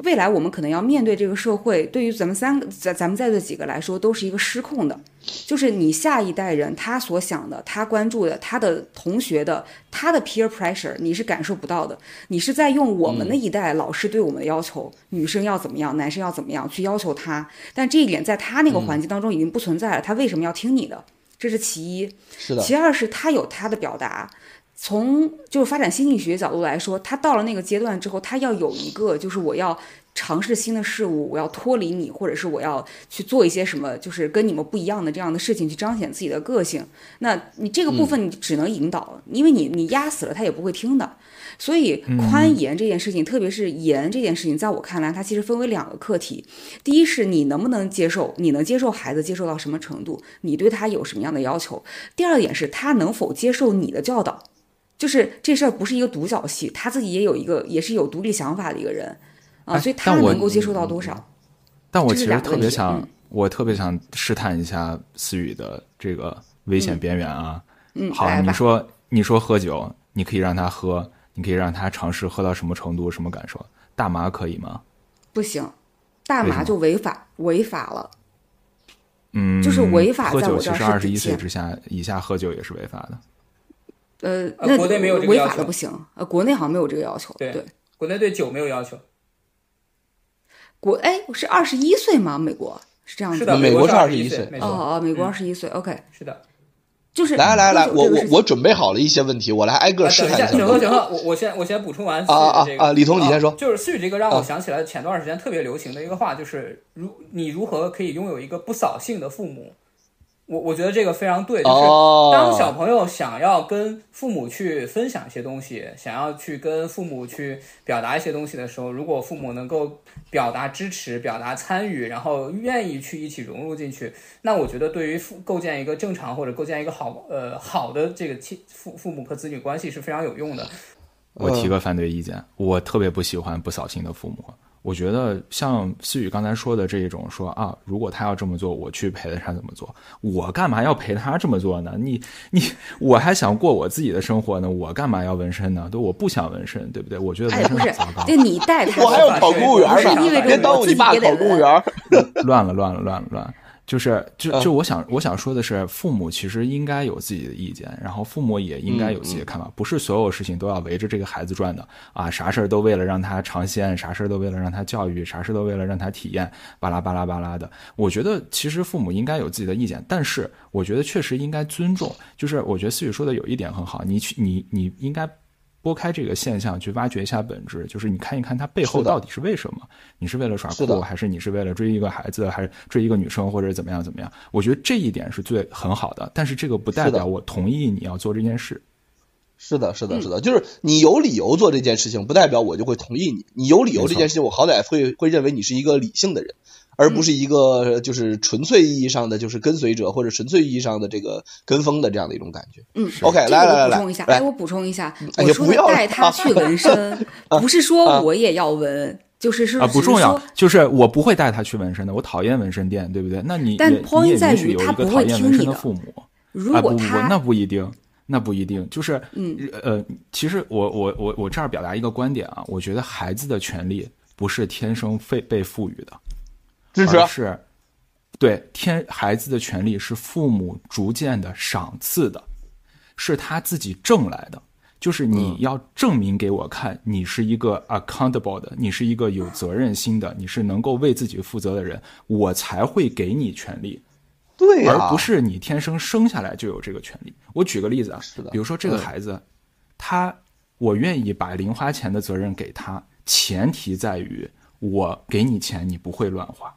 B: 未来我们可能要面对这个社会，对于咱们三个咱咱们在座几个来说，都是一个失控的，就是你下一代人他所想的、他关注的、他的同学的、他的 peer pressure，你是感受不到的。你是在用我们那一代老师对我们的要求，女生要怎么样，男生要怎么样去要求他，但这一点在他那个环境当中已经不存在了，他为什么要听你的？这是其一。
A: 是的，
B: 其二是他有他的表达。从就是发展心理学角度来说，他到了那个阶段之后，他要有一个就是我要尝试新的事物，我要脱离你，或者是我要去做一些什么，就是跟你们不一样的这样的事情，去彰显自己的个性。那你这个部分你只能引导，因为你你压死了他也不会听的。所以宽严这件事情，特别是严这件事情，在我看来，它其实分为两个课题。第一是你能不能接受，你能接受孩子接受到什么程度，你对他有什么样的要求。第二点是他能否接受你的教导。就是这事儿不是一个独角戏，他自己也有一个，也是有独立想法的一个人啊，
D: 哎
B: 所以他能够接受到多少？
D: 但我其实特别想，
B: 嗯
D: 我特别想试探一下思雨的这个危险边缘啊。
B: 嗯，
D: 好，你说你说喝酒，你可以让他喝，你可以让他尝试喝到什么程度、什么感受？大麻可以吗？
B: 不行，大麻就违法，违法了。
D: 嗯，
B: 就是违法
D: 喝酒
B: 在我这儿是
D: 其实二十一岁之下以下喝酒也是违法的。
B: 呃，
C: 呃
B: 那
C: 国内没有这个
B: 违
C: 要求
B: 法的不行，呃，国内好像没有这个要求。
C: 对
B: 对，
C: 国内对酒没有要求，
B: 国哎是二十一岁吗？美国是这样子
C: 是的，
A: 美国是
C: 二
A: 十一
C: 岁
A: 岁，
B: 哦，哦，美国
C: 嗯
B: 二十一岁，OK，
C: 是的。
B: 就是
A: 来来来，我我我准备好了一些问题，我来挨个
C: 啊，等一下，
A: 试探下
C: 整。个整个，我我先我先补充完思
A: 啊啊
C: 雨这个
A: 啊李彤你先说
C: 就是思雨这个让我
A: 啊
C: 想起来前段时间特别流行的一个话，就是如你如何可以拥有一个不扫兴的父母。我我觉得这个非常对，就是
A: 哦，
C: 当小朋友想要跟父母去分享一些东西，想要去跟父母去表达一些东西的时候，如果父母能够表达支持、表达参与，然后愿意去一起融入进去，那我觉得对于父构建一个正常或者构建一个好呃好的这个亲父父母和子女关系是非常有用的。
D: 我提个反对意见，我特别不喜欢不扫兴的父母。我觉得像思雨刚才说的这一种说啊，如果他要这么做，我去陪着他怎么做，我干嘛要陪他这么做呢？你你我还想过我自己的生活呢，我干嘛要纹身呢？对，我不想纹身，对不对？我觉得
B: 哎，
D: 纹身
B: 不是
D: 很糟糕，，
B: 这你带他
A: 我还要考公务员
B: 不是意味
A: 呢，别
B: 着
A: 耽误你爸
B: 我自己也得
A: 考公务员。
D: 乱了乱了乱了乱了。就是就
A: 嗯
D: 就我想我想说的是，父母其实应该有自己的意见，然后父母也应该有自己的看法，不是所有事情都要围着这个孩子转的啊，啥事儿都为了让他尝鲜，啥事儿都为了让他教育，啥事儿都为了让他体验，巴拉巴拉巴拉的。我觉得其实父母应该有自己的意见，但是我觉得确实应该尊重。就是我觉得思雨说的有一点很好，你去你你应该。拨开这个现象去挖掘一下本质，就是你看一看它背后到底是为什么？你是为了耍酷，还是你是为了追一个孩子，还是追一个女生，或者怎么样怎么样？我觉得这一点是最很好的，但是这个不代表我同意你要做这件事。
A: 是的，是的，是的，就是你有理由做这件事情，不代表我就会同意你。你有理由这件事情，我好歹会会认为你是一个理性的人，而不是一个就是纯粹意义上的就是跟随者或者纯粹意义上的这个跟风的这样的一种感觉。
B: 嗯
A: OK，来来来来
B: 我补充一下，
A: 来
B: 哎，我补充一下，
A: 哎
B: 我说
A: 呀不要
B: 带他去纹身，不是说我也要纹，就是是
D: 啊，不重要就是我不会带他去纹身的，我讨厌纹身店，对不对？那你
B: 但 point 在
D: 允许有一个
B: 于他不
D: 讨厌纹身
B: 会听你的
D: 的父母。
B: 如果他
D: 那不一定，那不一定。就是，
B: 嗯，
D: 呃，其实我我我我这儿表达一个观点啊，我觉得孩子的权利不是天生被被赋予的，
A: 支持
D: 而是对天孩子的权利是父母逐渐的赏赐的，是他自己挣来的。就是你要证明给我看，你是一个 accountable 的，你是一个有责任心的，你是能够为自己负责的人，我才会给你权利。
A: 对呀、
D: 而不是你天生生下来就有这个权利。我举个例子啊，
A: 是的
D: 比如说这个
A: 嗯
D: 孩子，他我愿意把零花钱的责任给他，前提在于我给你钱，你不会乱花，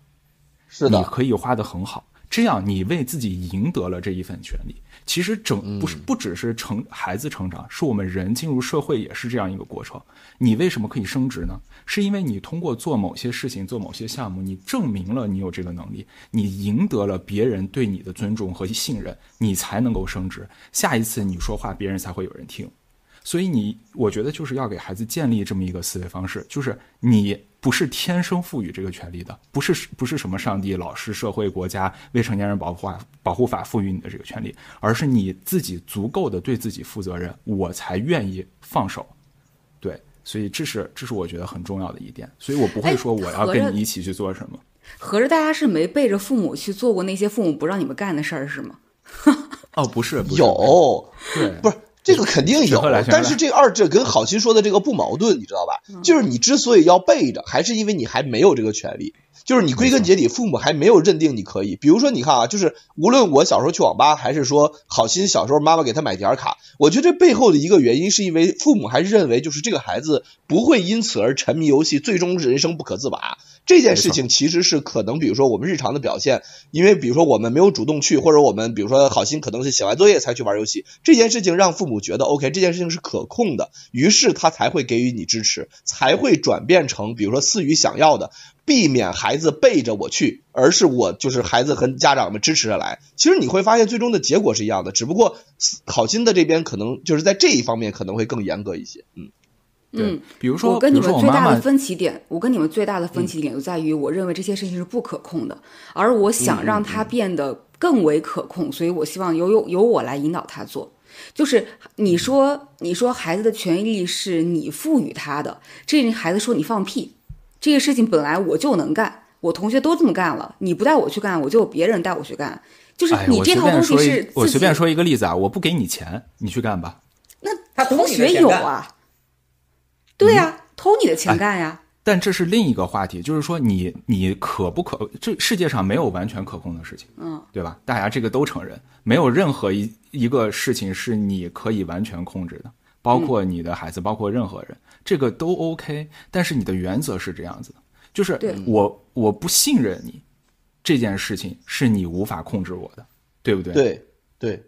A: 是的，
D: 你可以花得很好，这样你为自己赢得了这一份权利。其实整不是不只是成孩子成长，是我们人进入社会也是这样一个过程。你为什么可以升职呢？是因为你通过做某些事情、做某些项目，你证明了你有这个能力，你赢得了别人对你的尊重和信任，你才能够升职。下一次你说话，别人才会有人听。所以你，我觉得就是要给孩子建立这么一个思维方式，就是你不是天生赋予这个权利的，不是不是什么上帝、老师、社会、国家、未成年人保护法保护法赋予你的这个权利，而是你自己足够的对自己负责任，我才愿意放手。对，所以这是这是我觉得很重要的一点，所以我不会
B: 哎
D: 说我要跟你一起去做什么。
B: 合着大家是没背着父母去做过那些父母不让你们干的事儿是吗？
D: 哦，不是，不是
A: 有，
D: 对，
A: 不是这个肯定有但是这二者跟郝鑫说的这个不矛盾，你知道吧？就是你之所以要背着，还是因为你还没有这个权利。就是你归根结底，父母还没有认定你可以。比如说，你看啊，就是无论我小时候去网吧，还是说好心小时候妈妈给他买点儿卡，我觉得这背后的一个原因，是因为父母还是认为，就是这个孩子不会因此而沉迷游戏，最终人生不可自拔。这件事情其实是可能，比如说我们日常的表现，因为比如说我们没有主动去，或者我们比如说好心可能是写完作业才去玩游戏，这件事情让父母觉得 OK，这件事情是可控的，于是他才会给予你支持，才会转变成比如说思雨想要的，避免孩子背着我去，而是我就是孩子和家长们支持着来。其实你会发现最终的结果是一样的，只不过好心的这边可能就是在这一方面可能会更严格一些，嗯。
D: 对
B: 嗯，
D: 比如说，
B: 我跟你们最大的分歧点，我跟你们最大的分歧点就在于，我认为这些事情是不可控的，而我想让它变得更为可控，所以我希望由由由我来引导他做。就是你说你说孩子的权利是你赋予他的，这孩子说你放屁，这个事情本来我就能干，我同学都这么干了，你不带我去干，我就有别人带我去干。就是你这套东西是
D: 一，我随便说一个例子啊，我不给你钱，你去干吧。
B: 那
C: 他
B: 同学有啊，对呀、偷你的
D: 哎
B: 钱干呀。
D: 但这是另一个话题，就是说你你可不可？这世界上没有完全可控的事情，
B: 嗯，
D: 对吧？大家这个都承认，没有任何一一个事情是你可以完全控制的，包括你的孩子，包括任何人，这个都 OK。但是你的原则是这样子的，就是我我不信任你，这件事情是你无法控制我的，对不对？
A: 对对，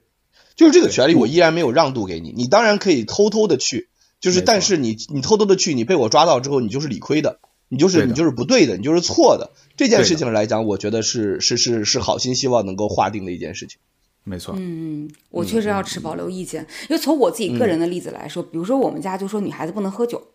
A: 就是这个权利我依然没有让渡给你，你当然可以偷偷的去，就是但是你你偷偷的去，你被我抓到之后，你就是理亏的，你就是你就是不对的，你就是错的。这件事情来讲，我觉得是是是是好心希望能够划定的一件事情。
D: 没错，
B: 嗯，我确实要持保留意见，因为从我自己个人的例子来说，比如说我们家就说女孩子不能喝酒，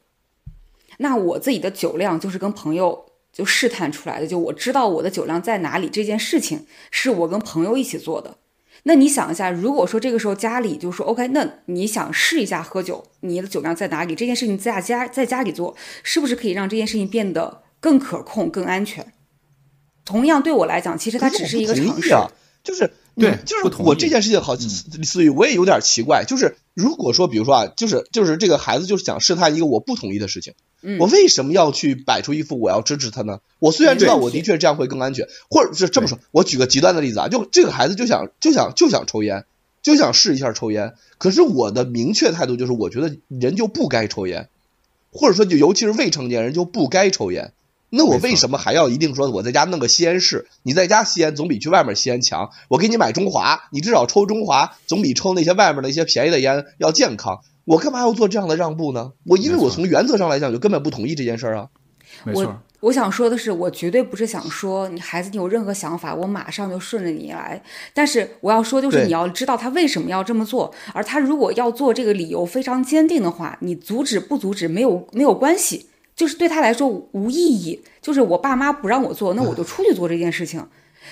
B: 那我自己的酒量就是跟朋友就试探出来的，就我知道我的酒量在哪里，这件事情是我跟朋友一起做的。那你想一下，如果说这个时候家里就说 OK，那你想试一下喝酒，你的酒量在哪里？这件事情在家在家里做，是不是可以让这件事情变得更可控、更安全？同样对我来讲，其实它只是一个尝试。
A: 就是你
D: 对
A: 就是我这件事情好，思雨我也有点奇怪，就是如果说比如说啊，就是就是这个孩子就是想试探一个我不同意的事情，
B: 嗯
A: 我为什么要去摆出一副我要支持他呢？我虽然知道我的确这样会更安全，或者是这么说，我举个极端的例子啊，就这个孩子就想就想就想抽烟，就想试一下抽烟，可是我的明确态度就是，我觉得人就不该抽烟，或者说就尤其是未成年人就不该抽烟。那我为什么还要一定说我在家弄个吸烟室？你在家吸烟总比去外面吸烟强。我给你买中华，你至少抽中华总比抽那些外面的一些便宜的烟要健康。我干嘛要做这样的让步呢？我因为我从原则上来讲就根本不同意这件事儿啊。
D: 没错
B: 我。我想说的是，我绝对不是想说你孩子你有任何想法，我马上就顺着你来。但是我要说，就是你要知道他为什么要这么做，而他如果要做这个理由非常坚定的话，你阻止不阻止没有没有关系，就是对他来说无意义。就是我爸妈不让我做，那我就出去做这件事情。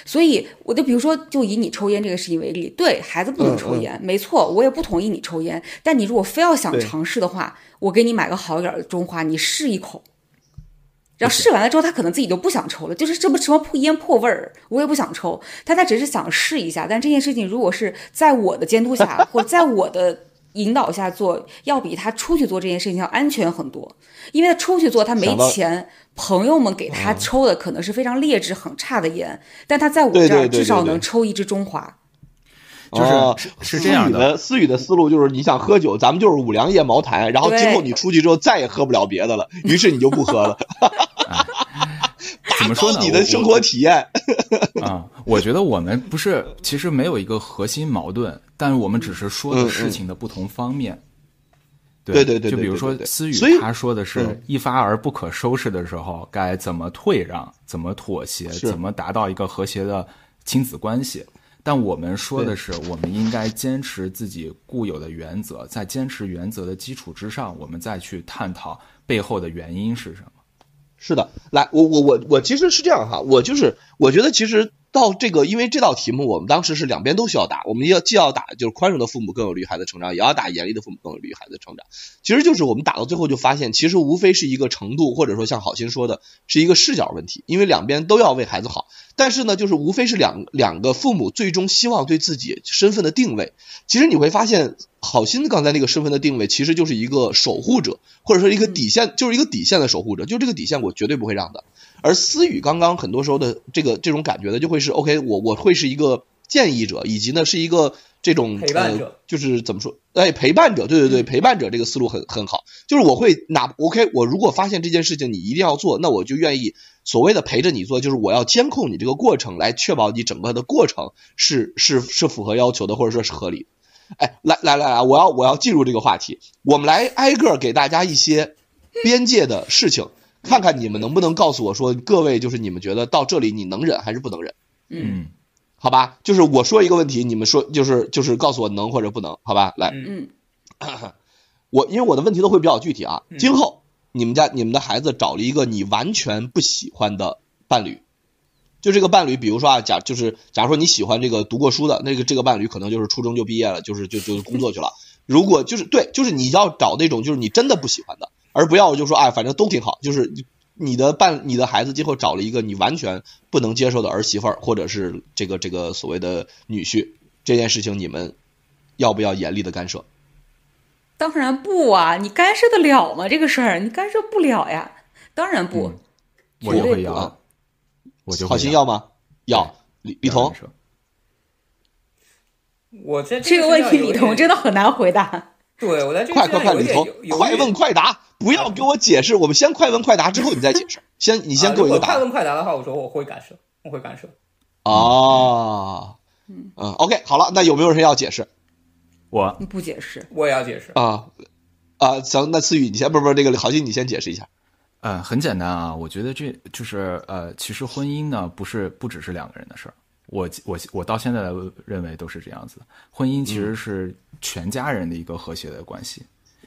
B: 所以，我就比如说，就以你抽烟这个事情为例，对孩子不能抽烟，没错，我也不同意你抽烟。但你如果非要想尝试的话，我给你买个好一点的中华，你试一口，然后试完了之后，他可能自己就不想抽了，就是这不什么破烟破味儿，我也不想抽，但他只是想试一下。但这件事情如果是在我的监督下，或者在我的引导下做，要比他出去做这件事情要安全很多，因为他出去做他没钱，朋友们给他抽的可能是非常劣质、很差的烟，但他在我这儿至少能抽一支中华。
D: 就是
A: 哦。
D: 是是这样的。
A: 思雨的思雨的思路就是，你想喝酒，咱们就是五粮液、茅台，然后今后你出去之后再也喝不了别的了，于是你就不喝了，
D: 怎 么说呢？
A: 你的生活体验。
D: 啊、我觉得我们不是，其实没有一个核心矛盾，但是我们只是说的事情的不同方面。
A: 对对对对
D: 就比如说思雨他说的是
A: 嗯
D: 一发而不可收拾的时候，该怎么退让，怎么妥协，怎么达到一个和谐的亲子关系。但我们说的是，我们应该坚持自己固有的原则，在坚持原则的基础之上，我们再去探讨背后的原因是什么。
A: 是的，来，我我我我其实是这样哈，我就是我觉得其实到这个，因为这道题目我们当时是两边都需要打，我们要既要打就是宽容的父母更有利于孩子成长，也要打严厉的父母更有利于孩子成长。其实就是我们打到最后就发现，其实无非是一个程度，或者说像好心说的，是一个视角问题，因为两边都要为孩子好，但是呢，就是无非是两两个父母最终希望对自己身份的定位。其实你会发现，好心刚才那个身份的定位，其实就是一个守护者，或者说一个底线，就是一个底线的守护者，就这个底线我绝对不会让的。而思雨刚刚很多时候的这个这种感觉呢，就会是 OK，我我会是一个建议者，以及呢是一个这种
C: 陪伴者
A: 呃，就是怎么说？哎，陪伴者，对对对，陪伴者这个思路很很好。就是我会哪 OK，我如果发现这件事情你一定要做，那我就愿意所谓的陪着你做，就是我要监控你这个过程，来确保你整个的过程是是是符合要求的，或者说是合理的。哎，来来来来，我要我要进入这个话题，我们来挨个儿给大家一些边界的事情，看看你们能不能告诉我说，各位就是你们觉得到这里你能忍还是不能忍？
D: 嗯，
A: 好吧，就是我说一个问题，你们说就是就是告诉我能或者不能，好吧？来，
B: 嗯
A: 我因为我的问题都会比较具体啊。今后你们家你们的孩子找了一个你完全不喜欢的伴侣，就这个伴侣，比如说啊，假就是假如说你喜欢这个读过书的那个这个伴侣，可能就是初中就毕业了，就是就就工作去了。如果就是对，就是你要找那种就是你真的不喜欢的，而不要就说哎，反正都挺好，就是你的伴你的孩子今后找了一个你完全不能接受的儿媳妇儿，或者是这个这个所谓的女婿，这件事情你们要不要严厉的干涉？
B: 当然不啊，你干涉得了吗？这个事儿你干涉不了呀，当然不。
D: 嗯我就
B: 绝对不
D: 会要，我就
A: 好心要吗？要。李李彤，
C: 我在
B: 这个问题，李
C: 里
B: 彤真的很难回答。
C: 对我在这个
A: 快快快，问快答，不要给我解释，我们先快问快答，之后你再解释。先，你先给我一个答案。
C: 啊快问快答的话，我说我会干涉，我会干涉。
A: 哦，嗯，OK，好了，那有没有人要解释
D: 我
B: 不解释，
C: 我也要解释。
A: 啊？啊，行，那思雨你先，不是不是，那个郝鑫你先解释一下。
D: 呃，很简单啊，我觉得这就是呃，其实婚姻呢，不是不只是两个人的事儿。我我我到现在认为都是这样子，婚姻其实是全家人的一个和谐的关系。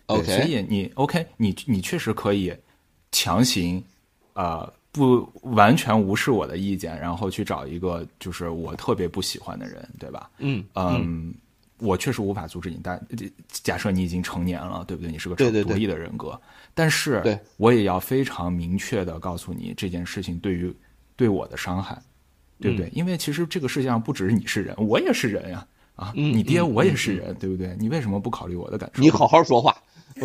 D: 对
A: OK
D: 所以你 OK，你你确实可以强行呃不完全无视我的意见，然后去找一个就是我特别不喜欢的人，对吧？
A: 嗯
D: 嗯，我确实无法阻止你，但假设你已经成年了，对不对？你是个独立的人格，但是我也要非常明确的告诉你这件事情对于对我的伤害，对不对？因为其实这个世界上不只是你是人，我也是人呀。啊，
A: 嗯
D: 你爹
A: 嗯
D: 我也是人，对不对？你为什么不考虑我的感受？
A: 你好好说话。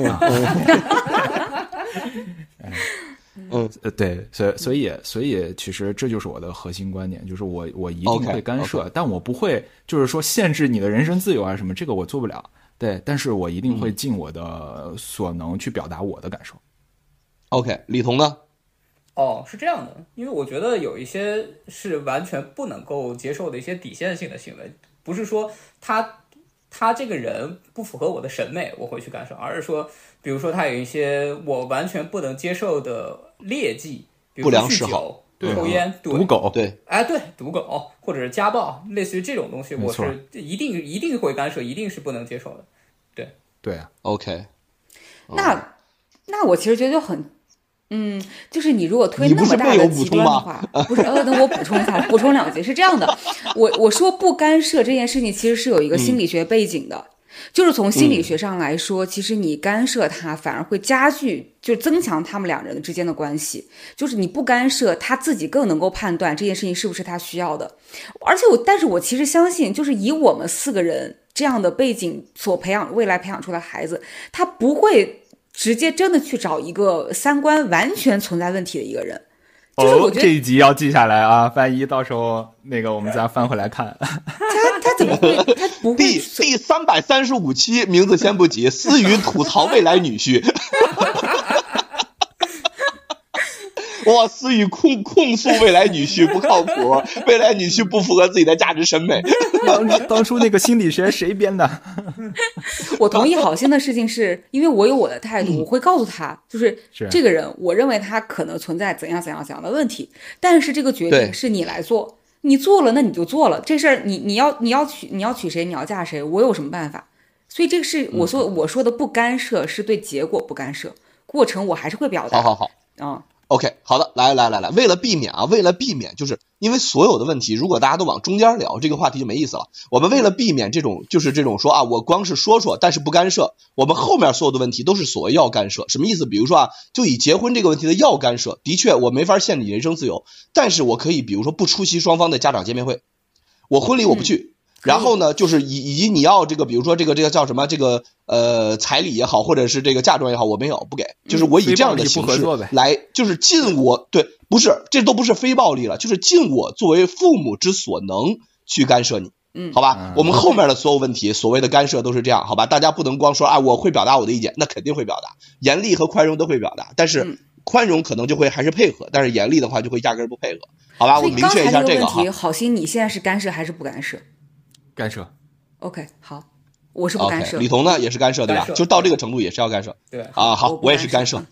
A: 嗯
D: 呃，对，所以所以所以其实这就是我的核心观点，就是我我一定会干涉但我不会就是说限制你的人身自由啊什么，这个我做不了。对，但是我一定
A: 嗯
D: 会尽我的所能去表达我的感受。
A: OK，李彤呢？
C: 哦，是这样的，因为我觉得有一些是完全不能够接受的一些底线性的行为，不是说他他这个人不符合我的审美，我会去干涉，而是说，比如说他有一些我完全不能接受的劣迹，比如说酗
A: 不良嗜好
C: 酒、
D: 对
C: 抽烟、对
D: 赌狗，
A: 对，
C: 哎，对，赌狗或者是家暴，类似于这种东西，我是一定一定会干涉，一定是不能接受的。
D: 对对
A: ，OK，
B: 那那我其实觉得就很。嗯，就是你如果推那么大的极端的话，不是，呃，等我补充一下，补充两句。是这样的，我我说不干涉这件事情，其实是有一个心理学背景的，就是从心理学上来说，其实你干涉他反而会加剧，就增强他们两人之间的关系。就是你不干涉，他自己更能够判断这件事情是不是他需要的。而且我，但是我其实相信，就是以我们四个人这样的背景所培养未来培养出来的孩子，他不会直接真的去找一个三观完全存在问题的一个人。就是我
D: 哦，
B: 觉得
D: 这一集要记下来啊，万一到时候那个我们再翻回来看。
B: 他他怎么会？他不会
A: 第第三百三十五期，名字先不急，思雨吐槽未来女婿。哇，思雨控控诉未来女婿不靠谱，未来女婿不符合自己的价值审美。
D: 当当初那个心理学谁编的？
B: 我同意好心的事情是，因为我有我的态度，我会告诉他，就是
D: 是
B: 这个人，我认为他可能存在怎样怎样怎样的问题，但是这个决定是你来做，你做了那你就做了，这事儿你你要你要娶你要娶谁，你要嫁谁，我有什么办法？所以这个是我说我说的不干涉，是对结果不干涉，过程我还是会表达。
A: 好好好。
B: 啊，
A: OK，好的，来来来来，为了避免啊，为了避免，就是因为所有的问题，如果大家都往中间聊，这个话题就没意思了。我们为了避免这种，就是这种说啊，我光是说说，但是不干涉，我们后面所有的问题都是所谓要干涉，什么意思？比如说啊，就以结婚这个问题的要干涉，的确我没法限制你人身自由，但是我可以，比如说不出席双方的家长见面会，我婚礼我不去。然后呢，就是以以及你要这个，比如说这个这个叫什么，这个呃彩礼也好，或者是这个嫁妆也好，我没有不给，就是我以这样的形式来，就是尽我对，不是这都不是非暴力了，就是尽我作为父母之所能去干涉你。
B: 嗯。
A: 好吧？
D: 嗯，
A: 我们后面的所有问题，所谓的干涉都是这样，好吧？大家不能光说啊，我会表达我的意见，那肯定会表达，严厉和宽容都会表达，但是
B: 嗯。
A: 宽容可能就会还是配合，但是严厉的话就会压根儿不配合，好吧？我明确一下
B: 这个问题，。好心，你现在是干涉还是不干涉
D: 干涉。
B: ？OK，好，我是不干
A: OK，
B: 涉
A: 李彤呢也是干涉对吧就到这个程度也是要干涉
C: 对，
A: 啊。好
B: 我，
A: 我也是干涉。好，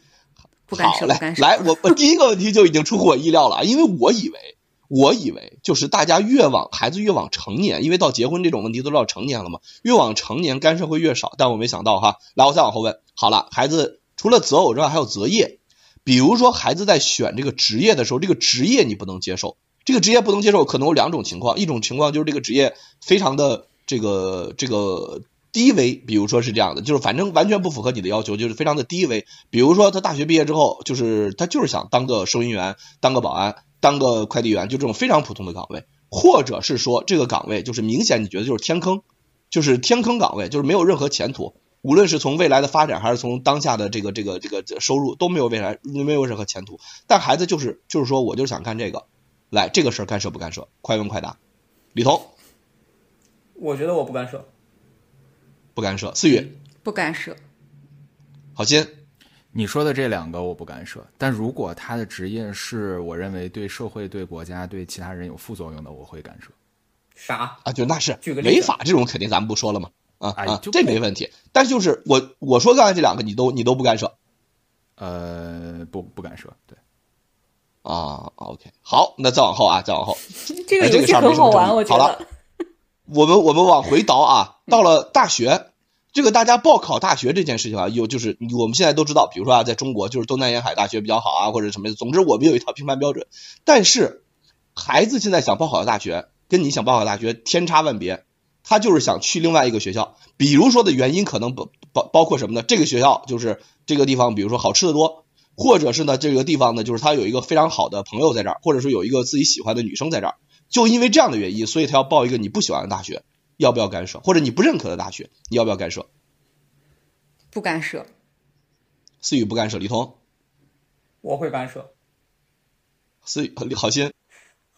B: 不干涉，不
A: 来
B: 干涉。
A: 来，我我第一个问题就已经出乎我意料了，啊因为我以为我以为就是大家越往孩子越往成年，因为到结婚这种问题都到成年了嘛，越往成年干涉会越少。但我没想到哈，来，我再往后问，好了，孩子除了择偶之外还有择业，比如说孩子在选这个职业的时候，这个职业你不能接受，这个职业不能接受，可能有两种情况，一种情况就是这个职业非常的这个这个低微，比如说是这样的，就是反正完全不符合你的要求，就是非常的低微。比如说他大学毕业之后，就是他就是想当个收银员、当个保安、当个快递员，就这种非常普通的岗位，或者是说这个岗位就是明显你觉得就是天坑，就是天坑岗位，就是没有任何前途，无论是从未来的发展还是从当下的这个这个这个收入都没有未来没有任何前途。但孩子就是就是说我就是想干这个，来这个事儿干涉不干涉？快问快答，李彤
C: 我觉得我不干涉。
A: 不干涉，思雨
B: 不干涉。
A: 郝鑫，
D: 你说的这两个我不干涉，但如果他的职业是我认为对社会、对国家、对其他人有副作用的，我会干涉。
C: 啥？
A: 啊，就那是
C: 举个例子
A: 违法这种肯定咱们不说了嘛，啊啊，这没问题。但是就是我我说刚才这两个你都你都不干涉
D: 呃，不不干涉，对，
A: 啊？OK，好，那再往后啊，再往后，
B: 这个游戏
A: 哎这个事儿没
B: 很好玩，我觉得
A: 好了
B: 得。
A: 我们我们往回倒啊，到了大学，这个大家报考大学这件事情啊，有就是我们现在都知道，比如说啊，在中国就是东南沿海大学比较好啊，或者什么，总之我们有一套评判标准。但是孩子现在想报考的大学，跟你想报考的大学天差万别，他就是想去另外一个学校，比如说的原因可能包包包括什么呢？这个学校就是这个地方，比如说好吃的多。或者是呢，这个地方呢，就是他有一个非常好的朋友在这儿，或者说有一个自己喜欢的女生在这儿，就因为这样的原因，所以他要报一个你不喜欢的大学，要不要干涉？或者你不认可的大学，你要不要干涉？
B: 不干涉。
A: 思雨不干涉，李彤，
C: 我会干涉。
A: 思雨好心，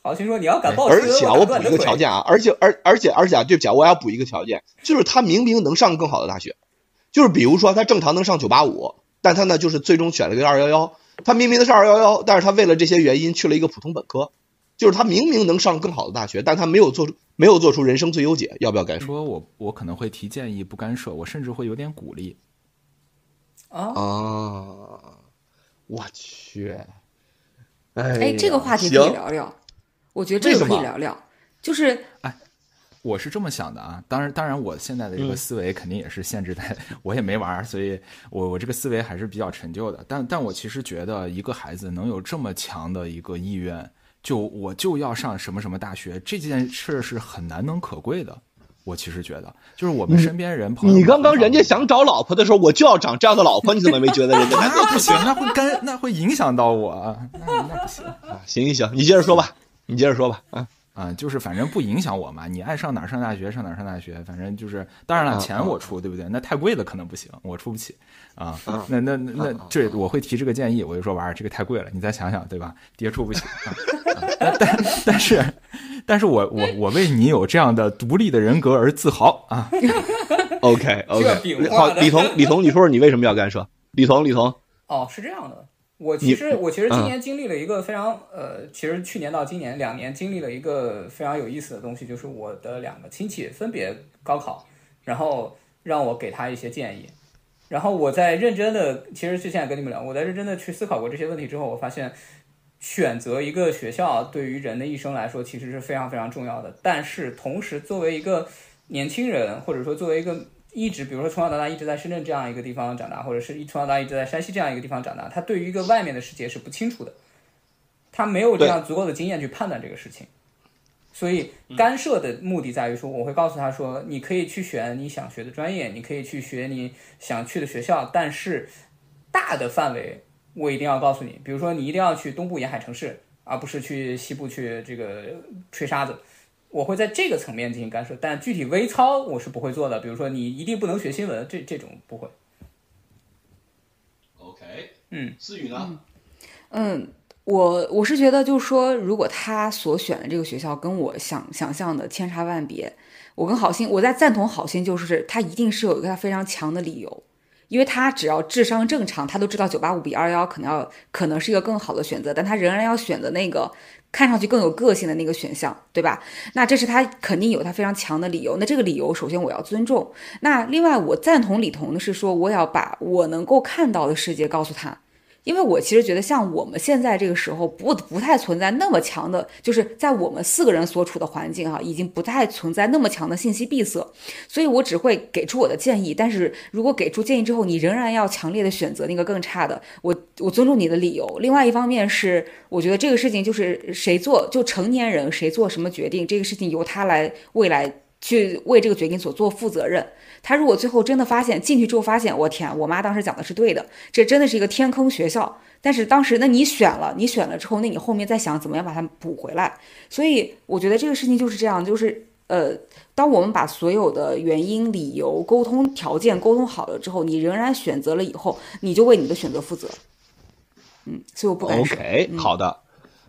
C: 好，心说你要敢报
A: 而且啊，
C: 我
A: 我补一个条件啊，而且而而且而且啊，对不起啊，我要补一个条件，就是他明明能上更好的大学，就是比如说他正常能上九八五，但他呢就是最终选了个二幺幺，他明明的是二幺幺，但是他为了这些原因去了一个普通本科，就是他明明能上更好的大学，但他没有做出没有做出人生最优解，要不要改？
D: 说我我可能会提建议，不干涉，我甚至会有点鼓励。
C: 啊，
A: 啊，我去，哎
B: 哎，这个话题可以聊聊，我觉得这个可以聊聊。就是
D: 我是这么想的啊，当然，当然，我现在的这个
A: 嗯
D: 思维肯定也是限制在，我也没玩儿，所以我我这个思维还是比较陈旧的。但但我其实觉得，一个孩子能有这么强的一个意愿，就我就要上什么什么大学，这件事是很难能可贵的。我其实觉得，就是我们身边人朋友们
A: 你刚刚人家想找老婆的时候，我就要找这样的老婆，你怎么没觉得人家
D: 那不行，那会干，那会影响到我啊，那那不行。
A: 啊？行行行，你接着说吧，你接着说吧，啊，
D: 啊，就是反正不影响我嘛，你爱上哪儿上大学上哪儿上大学，反正就是，当然了，
A: 啊
D: 钱我出，对不对？那太贵的可能不行，我出不起啊
A: 啊。
D: 那那那那这我会提这个建议，我就说娃儿这个太贵了，你再想想，对吧？爹出不起但但但是，但是我我我为你有这样的独立的人格而自豪啊。
A: OK OK，好，李彤，李彤，你说说你为什么要干涉？李彤，李彤，
C: 哦，是这样的。我其实我其实今
A: 嗯。
C: 年经历了一个非常呃，其实去年到今年两年经历了一个非常有意思的东西，就是我的两个亲戚分别高考，然后让我给他一些建议，然后我在认真的，其实之前也跟你们聊，我在认真的去思考过这些问题之后，我发现选择一个学校对于人的一生来说其实是非常非常重要的，但是同时作为一个年轻人，或者说作为一个一直，比如说从小到大一直在深圳这样一个地方长大，或者是一从小到大一直在山西这样一个地方长大，他对于一个外面的世界是不清楚的，他没有这样足够的经验去判断这个事情，所以干涉的目的在于说，我会告诉他说，你可以去选你想学的专业，你可以去学你想去的学校，但是大的范围我一定要告诉你，比如说你一定要去东部沿海城市，而不是去西部去这个吹沙子。我会在这个层面进行干涉，但具体微操我是不会做的。比如说，你一定不能学新闻，这这种不会。
A: OK，
C: 嗯，
A: 思雨呢？
B: 嗯，我我是觉得，就是说，如果他所选的这个学校跟我想想象的千差万别，我跟好心，我在赞同好心，就是他一定是有一个他非常强的理由，因为他只要智商正常，他都知道九八五比二幺可能要可能是一个更好的选择，但他仍然要选择那个看上去更有个性的那个选项，对吧？那这是他肯定有他非常强的理由，那这个理由首先我要尊重。那另外，我赞同李彤的是说，我要把我能够看到的世界告诉他。因为我其实觉得，像我们现在这个时候不不太存在那么强的，就是在我们四个人所处的环境哈，已经不太存在那么强的信息闭塞，所以我只会给出我的建议。但是如果给出建议之后，你仍然要强烈的选择那个更差的，我我尊重你的理由。另外一方面是，我觉得这个事情就是谁做，就成年人谁做什么决定，这个事情由他来未来去为这个决定所做负责任。他如果最后真的发现进去之后发现，我天，我妈当时讲的是对的，这真的是一个天坑学校。但是当时，那你选了，你选了之后，那你后面再想怎么样把它补回来。所以我觉得这个事情就是这样，就是呃，当我们把所有的原因、理由、沟通条件沟通好了之后，你仍然选择了以后，你就为你的选择负责。嗯，所以我不敢说。
A: OK，
B: 嗯
A: 好的。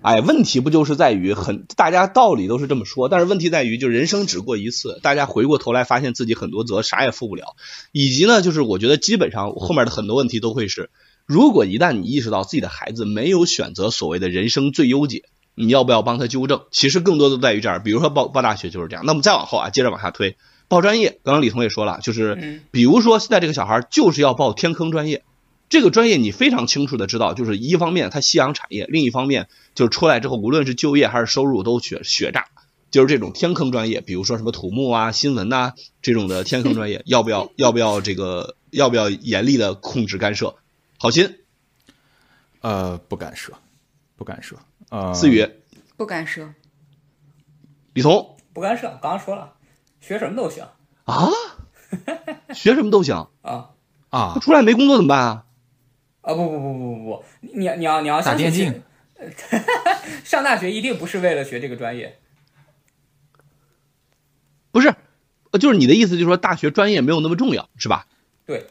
A: 哎，问题不就是在于很大家道理都是这么说，但是问题在于就人生只过一次，大家回过头来发现自己很多责啥也负不了，以及呢，就是我觉得基本上后面的很多问题都会是，如果一旦你意识到自己的孩子没有选择所谓的人生最优解，你要不要帮他纠正？其实更多的在于这儿，比如说报报大学就是这样。那么再往后啊，接着往下推，报专业，刚刚李彤也说了，就是
C: 嗯
A: 比如说现在这个小孩就是要报天坑专业，这个专业你非常清楚的知道，就是一方面它夕阳产业，另一方面就是出来之后无论是就业还是收入都血血炸，就是这种天坑专业，比如说什么土木啊、新闻呐、这种的天坑专业，要不要要不要这个要不要严厉的控制干涉？好心
D: 呃，不干涉，不干涉。呃，
A: 思雨、
B: 不干涉。
A: 李彤
C: 不干涉，刚刚说了，学什么都行
A: 啊，学什么都行，
C: 啊
D: 啊，
A: 出来没工作怎么办啊？
C: 啊不不不不不不，你你要你要
D: 打
C: 相信
D: 电竞，
C: 上大学一定不是为了学这个专业，
A: 不是，呃就是你的意思就是说大学专业没有那么重要，是吧？
C: 对，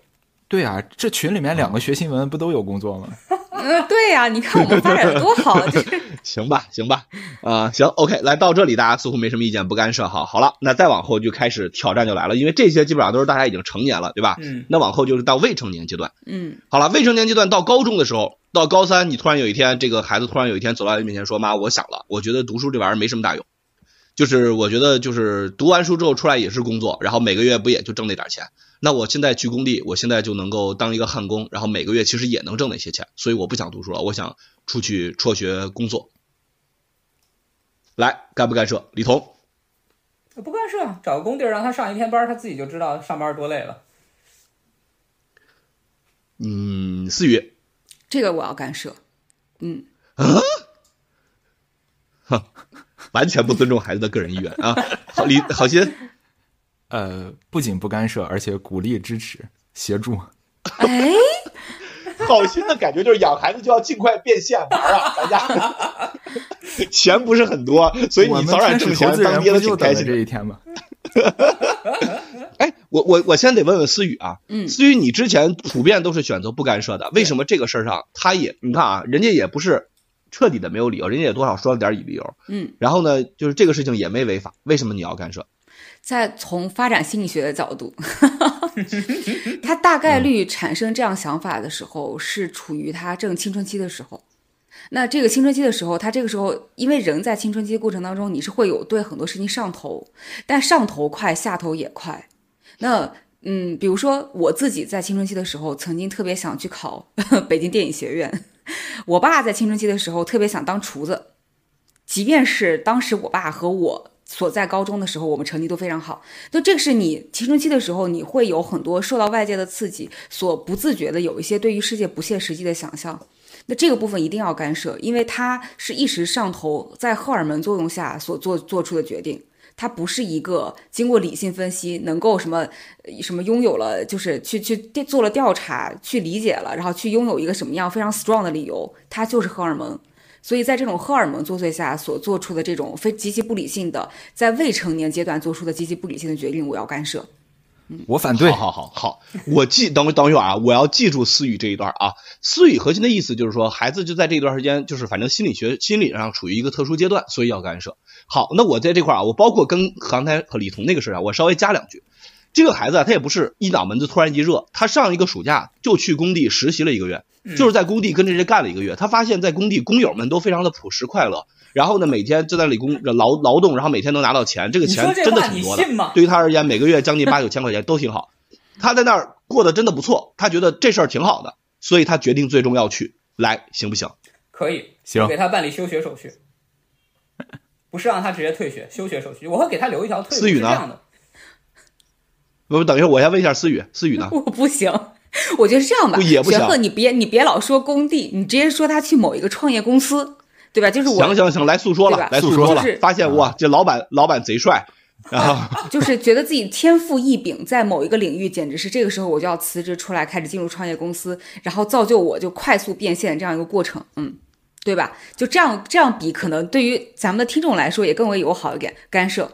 D: 对啊，这群里面两个学新闻不都有工作吗？
B: 嗯，对呀、你看我们发展的多好，就是
A: 行吧，行吧，啊、行，OK，来到这里，大家似乎没什么意见，不干涉哈。好了，那再往后就开始挑战就来了，因为这些基本上都是大家已经成年了，对吧？
C: 嗯
A: 那往后就是到未成年阶段。
B: 嗯
A: 好了，未成年阶段到高中的时候，到高三，你突然有一天，这个孩子突然有一天走到你面前说：“妈，我想了，我觉得读书这玩意儿没什么大用，就是我觉得就是读完书之后出来也是工作，然后每个月不也就挣那点钱。那我现在去工地，我现在就能够当一个焊工，然后每个月其实也能挣那些钱，所以我不想读书了，我想出去辍学工作。来，干不干涉？李彤，
C: 不干涉，找个工地儿让他上一天班，他自己就知道上班多累了。
A: 嗯，思雨，
B: 这个我要干涉。嗯，
A: 完全不尊重孩子的个人意愿啊！好，李好心，
D: 呃，不仅不干涉，而且鼓励、支持、协助。
B: 哎，
A: 好心的感觉就是养孩子就要尽快变现玩啊，大家 钱不是很多，所以你早点挣钱当爹的
D: 不就
A: 开心的。
D: 这一天吗？
A: 哎，我我我先得问问思雨啊，
B: 嗯
A: 思雨，你之前普遍都是选择不干涉的，为什么这个事儿上他也你看啊，人家也不是彻底的没有理由，人家也多少说了点理由，
B: 嗯，
A: 然后呢，就是这个事情也没违法，为什么你要干涉？
B: 在从发展心理学的角度，他大概率产生这样想法的时候，是处于他正青春期的时候。那这个青春期的时候，他这个时候，因为人在青春期过程当中，你是会有对很多事情上头，但上头快，下头也快。那嗯，比如说我自己在青春期的时候，曾经特别想去考 北京电影学院。我爸在青春期的时候特别想当厨子，即便是当时我爸和我所在高中的时候，我们成绩都非常好。就这个是你青春期的时候，你会有很多受到外界的刺激，所不自觉的有一些对于世界不切实际的想象。那这个部分一定要干涉，因为它是一时上头，在荷尔蒙作用下所做做出的决定。它不是一个经过理性分析能够什么什么拥有了，就是去去做了调查，去理解了，然后去拥有一个什么样非常 strong 的理由，它就是荷尔蒙。所以在这种荷尔蒙作祟下所做出的这种非极其不理性的，在未成年阶段做出的极其不理性的决定，我要干涉。
D: 我反对。
A: 好好好好，我记等会等一会儿啊，我要记住思雨这一段啊。思雨核心的意思就是说，孩子就在这段时间，就是反正心理学心理上处于一个特殊阶段，所以要干涉。好，那我在这块儿啊，我包括跟刚才和李彤那个事儿啊，我稍微加两句。这个孩子啊，他也不是一脑门子突然一热，他上一个暑假就去工地实习了一个月，就是在工地跟这些干了一个月。他发现，在工地工友们都非常的朴实快乐，然后呢，每天就在那里工劳劳动，然后每天能拿到钱，这个钱真的挺多的。对于他而言，每个月将近八九千块钱都挺好。他在那儿过得真的不错，他觉得这事儿挺好的，所以他决定最终要去，来行不行？
C: 可以，
D: 行
C: 给他办理休学手续，不是让他直接退学，休学手续，我会给他留一条退路。
A: 思雨呢
C: 是这样的，
A: 不，等一下，我先问一下思雨，思雨呢？
B: 我不行，我觉得是这样吧，
A: 也不行
B: 玄鹤，你别你别老说工地，你直接说他去某一个创业公司，对吧？就是我
A: 行行行，来诉说了
B: 吧，
A: 来诉说了
B: 就是，
A: 发现哇，这老板老板贼帅，然后
B: 就是觉得自己天赋异禀，在某一个领域，简直是这个时候我就要辞职出来，开始进入创业公司，然后造就我就快速变现这样一个过程，嗯，对吧？就这样这样比，可能对于咱们的听众来说也更为友好一点。干涉，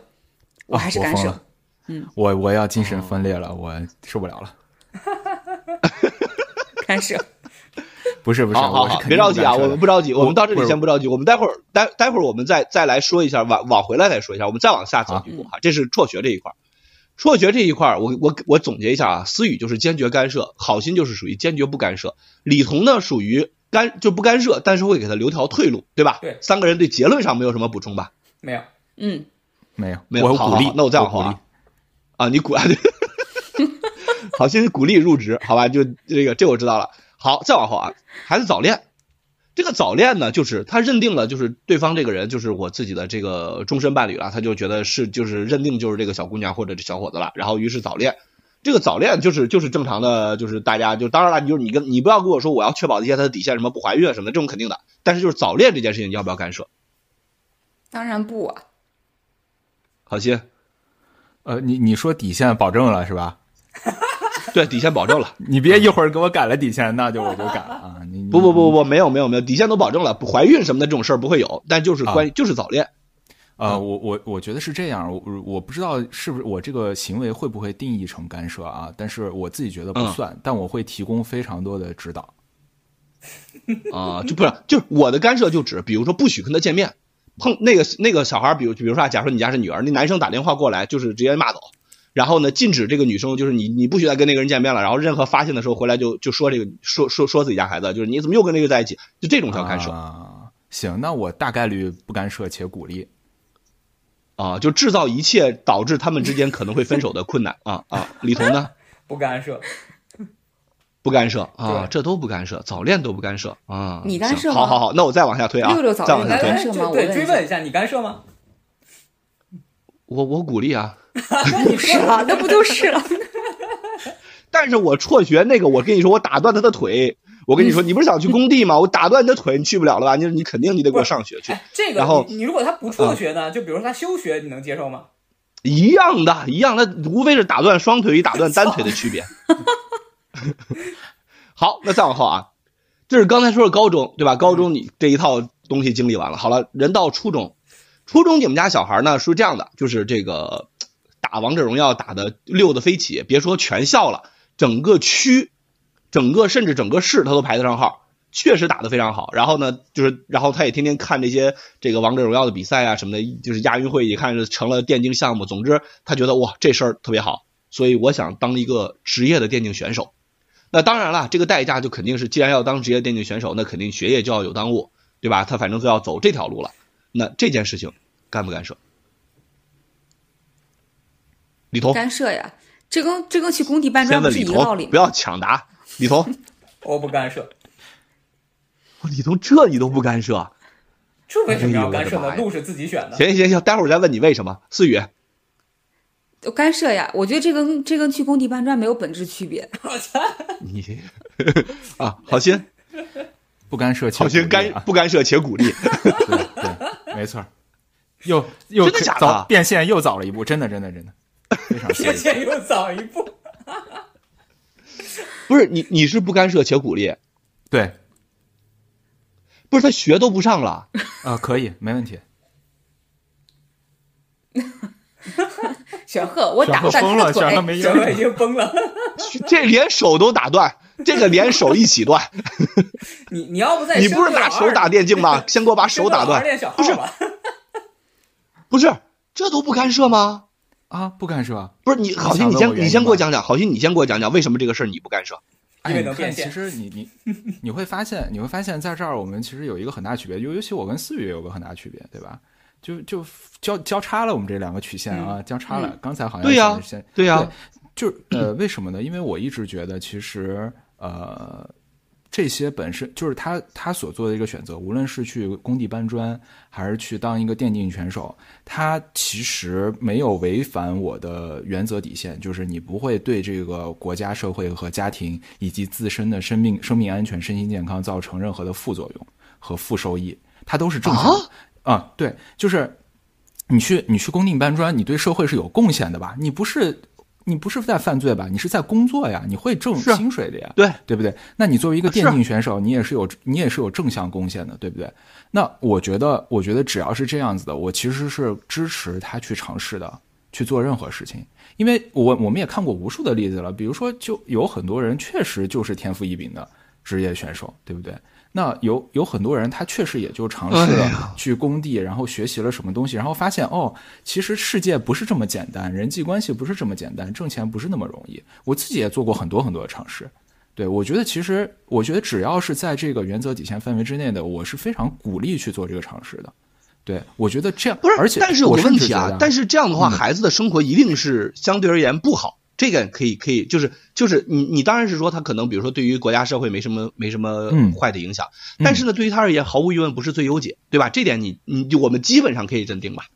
B: 我还是干涉。嗯，
D: 我我要精神分裂了，我受不了了。
B: 干涉。
D: 不是不是，
A: 别着急啊，我们不着急，我们到这里先不着急，我们待会儿待待会儿我们再再来说一下，往往回来再说一下，我们再往下走一步哈，这是辍学这一块儿。辍学这一块儿，我我我总结一下啊，思雨就是坚决干涉，好心就是属于坚决不干涉，李彤呢属于干就不干涉，但是会给他留条退路，对吧？
C: 对
A: 三个人对结论上没有什么补充吧？
C: 没有，
B: 嗯，
D: 没有
A: 没有
D: 我鼓励
A: 那我再往后
D: 鼓励
A: 啊。啊，你鼓啊，对，好心鼓励入职，好吧，就这个这我知道了。好，再往后啊，孩子早恋，这个早恋呢，就是他认定了，就是对方这个人就是我自己的这个终身伴侣了，他就觉得是就是认定就是这个小姑娘或者这小伙子了，然后于是早恋。这个早恋就是就是正常的，就是大家就当然了，你就是你跟你不要跟我说我要确保一些他的底线，什么不怀孕啊什么的，这种肯定的。但是就是早恋这件事情，你要不要干涉？
B: 当然不啊。
A: 好心，
D: 呃，你你说底线保证了是吧？
A: 对底线保证了。
D: 你别一会儿给我改了底线，那就我就改了啊！你
A: 不不不不，没有没有没有，底线都保证了，不怀孕什么的这种事儿不会有，但就是关于、就是早恋，
D: 呃，我我我觉得是这样，我我不知道是不是我这个行为会不会定义成干涉啊？但是我自己觉得不
A: 嗯
D: 算，但我会提供非常多的指导。
A: 啊，就不是就是我的干涉就指，比如说不许跟他见面，碰那个那个小孩，比如比如说啊，假如说你家是女儿，那男生打电话过来就是直接骂走，然后呢禁止这个女生就是你你不许再跟那个人见面了，然后任何发现的时候回来就就说这个说说说自己家孩子，就是你怎么又跟那个在一起，就这种叫干涉
D: 啊。行，那我大概率不干涉且鼓励。
A: 啊，就制造一切导致他们之间可能会分手的困难啊啊，李彤呢？
C: 不干涉。
A: 不干涉啊，
C: 对
A: 这都不干涉，早恋都不干涉啊。
B: 你干涉吗
A: 好好好，那我再往下推啊，
B: 六六早
A: 再往下推
B: 恋干。涉吗
C: 对，追问一下，你干涉吗？
A: 我我鼓励啊，
B: 不是啊，那不就是了？
A: 但是我辍学那个，我跟你说，我打断他的腿。我跟你说，你不是想去工地吗？我打断你的腿，你去不了了吧？你你肯定你得给我上学去，
C: 哎，这个
A: 然后
C: 你你如果他不辍学呢？就比如说他休学，你能接受吗？
A: 一样的，一样的，无非是打断双腿与打断单腿的区别。好，那再往后啊，这是刚才说的高中，对吧？高中你这一套东西经历完了，好了，人到初中，初中你们家小孩呢是这样的，就是这个打王者荣耀打的溜的飞起，别说全校了，整个区、整个甚至整个市他都排得上号。确实打得非常好，然后呢，就是，然后他也天天看这些这个王者荣耀的比赛啊什么的，就是亚运会一看就成了电竞项目。总之，他觉得哇这事儿特别好，所以我想当一个职业的电竞选手。那当然了，这个代价就肯定是，既然要当职业电竞选手，那肯定学业就要有耽误，对吧？他反正就要走这条路了。那这件事情干不干涉？李彤，
B: 干涉呀，这跟这跟去工地搬砖不是一个道理，吗？
A: 不要抢答。李彤，
C: 我不干涉。
A: 李彤这你都不干涉？
C: 这为什么要干涉呢？路是自己选的。
A: 行行行，待会儿再问你为什么。思雨，
B: 就干涉呀，我觉得这跟这跟去工地搬砖没有本质区别。
A: 你啊，好心，
D: 不干涉
A: 好心干不干涉且鼓励。
D: 对对，没错。又又
A: 真的假的
D: 早变现又早了一步，真的真的真的，非常谢谢。
C: 又早一步。
A: 不是你，你是不干涉且鼓励，
D: 对，
A: 不是他学都不上了，
D: 啊，可以，没问题。
B: 小贺，我打断
D: 疯了，
B: 他的腿，
D: 小贺没
C: 小贺已。经崩了。
A: 这连手都打断，这个连手一起断。
C: 你你要不再
A: 你不是拿手打电竞吗？先给我把手打断。不是？不是，这都不干涉吗？
D: 啊，不干涉。
A: 不是你，好心，你先你先给我讲讲，好心你先给我讲讲为什么这个事儿你不干涉？
C: 因为
D: 其实你你你会发现，你会发现在这儿我们其实有一个很大区别，尤尤其我跟思雨也有个很大区别，对吧？就就交交叉了，我们这两个曲线啊，交叉了。刚才好像
A: 对呀对呀
D: 就是呃，为什么呢？因为我一直觉得，其实呃，这些本身就是他他所做的一个选择，无论是去工地搬砖，还是去当一个电竞选手，他其实没有违反我的原则底线，就是你不会对这个国家、社会和家庭以及自身的生命、生命安全、身心健康造成任何的副作用和负收益，它都是正常的。啊，对，就是你去你去工地搬砖，你对社会是有贡献的吧？你不是你不是在犯罪吧？你是在工作呀，你会挣薪水的呀，
A: 对
D: 对不对？那你作为一个电竞选手，你也是有你也是有正向贡献的，对不对？那我觉得，我觉得只要是这样子的，我其实是支持他去尝试的，去做任何事情。因为我我们也看过无数的例子了，比如说，就有很多人确实就是天赋异禀的职业选手，对不对？那有有很多人，他确实也就尝试了去工地，然后学习了什么东西，然后发现哦，其实世界不是这么简单，人际关系不是这么简单，挣钱不是那么容易。我自己也做过很多很多的尝试，对我觉得其实我觉得只要是在这个原则底线范围之内的，我是非常鼓励去做这个尝试的。对我觉得这样
A: 不是，
D: 而且
A: 但是有问题啊但是这样的话，
D: 嗯
A: 孩子的生活一定是相对而言不好。这个可以可以，就是就是你你当然是说他可能比如说对于国家社会没什么没什么
D: 嗯
A: 坏的影响，但是呢，对于他而言毫无疑问不是最优解，对吧？这点你你我们基本上可以认定吧。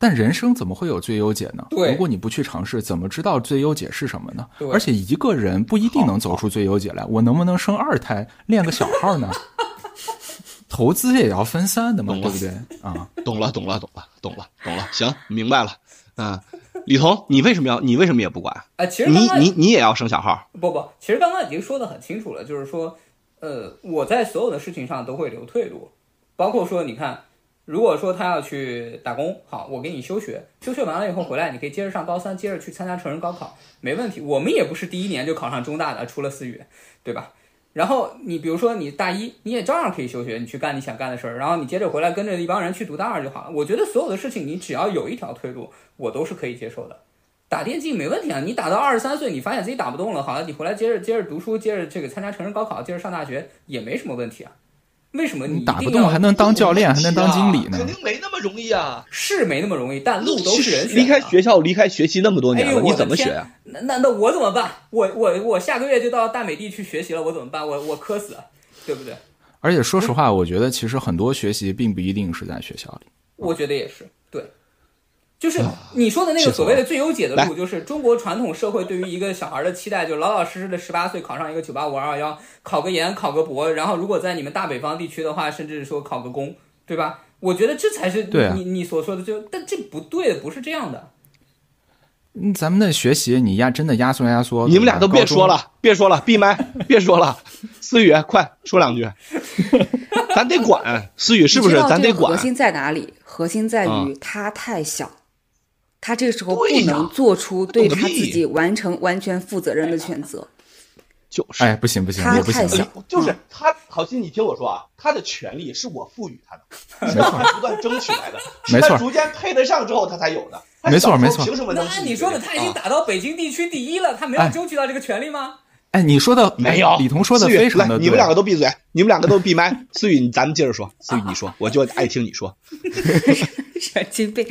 D: 但人生怎么会有最优解呢？
C: 对
D: 如果你不去尝试，怎么知道最优解是什么呢？而且一个人不一定能走出最优解来。我能不能生二胎，练个小号呢？投资也要分散的嘛，对不对？啊，
A: 懂了，懂了，懂了，懂了，懂了，行，明白了。啊，李彤，你为什么要你为什么也不管？
C: 哎，其实
A: 你你你也要生小号？
C: 不不，其实刚刚已经说的很清楚了，就是说，呃，我在所有的事情上都会留退路，包括说，你看，如果说他要去打工，好，我给你休学，休学完了以后回来，你可以接着上高三，接着去参加成人高考，没问题。我们也不是第一年就考上中大的，除了思雨，对吧？然后你比如说你大一，你也照样可以休学，你去干你想干的事儿，然后你接着回来跟着一帮人去读大二就好了。我觉得所有的事情，你只要有一条退路，我都是可以接受的。打电竞没问题啊，你打到二十三岁，你发现自己打不动了，好了，你回来接着接着读书，接着这个参加成人高考，接着上大学也没什么问题啊。为什么你
D: 你打不动还能当教练，还能当经理呢
A: 肯？定没那么容易啊！
C: 是没那么容易，但路都是人
A: 离开学校，离开学习那么多年了，
C: 哎
A: 你怎么学啊？
C: 那那那我怎么办？我我我下个月就到大美地去学习了，我怎么办？我我磕死，对不对？
D: 而且说实话，我觉得其实很多学习并不一定是在学校里。
C: 我觉得也是，对，就是你说的那个所谓的最优解的路，就是中国传统社会对于一个小孩的期待，就老老实实的十八岁考上一个九八五二二幺，考个研，考个博，然后如果在你们大北方地区的话，甚至说考个公，对吧？我觉得这才是你你所说的就，但这不对，不是这样的。
D: 嗯，咱们的学习你压真的压缩压缩，
A: 你们俩都别说了，别说了，闭麦，别说了。思雨，快说两句，咱得管。思雨是不是咱得管。
B: 核心在哪里？核心在于
A: 嗯
B: 他太小，他这个时候不能做出对他自己完成完全负责任的选择。
A: 就是，
D: 哎，不行不行，
B: 他
D: 也不行
B: 太。小
A: 就是他，好心你听我说啊，他的权利是我赋予他的，是他不断争取来的，
D: 没错
A: 是他逐渐配得上之后他才有的。
D: 没错没错
A: 凭什么
C: 那你说的他已经
A: 啊
C: 打到北京地区第一了，他没有
D: 哎
C: 争取到这个权利吗？
D: 哎，你说的
A: 没有？
D: 李彤说的非常的对。
A: 你们两个都闭嘴，你们两个都闭麦。思雨，你咱们接着说。思雨，你说，我就爱听你说。
B: 神经病。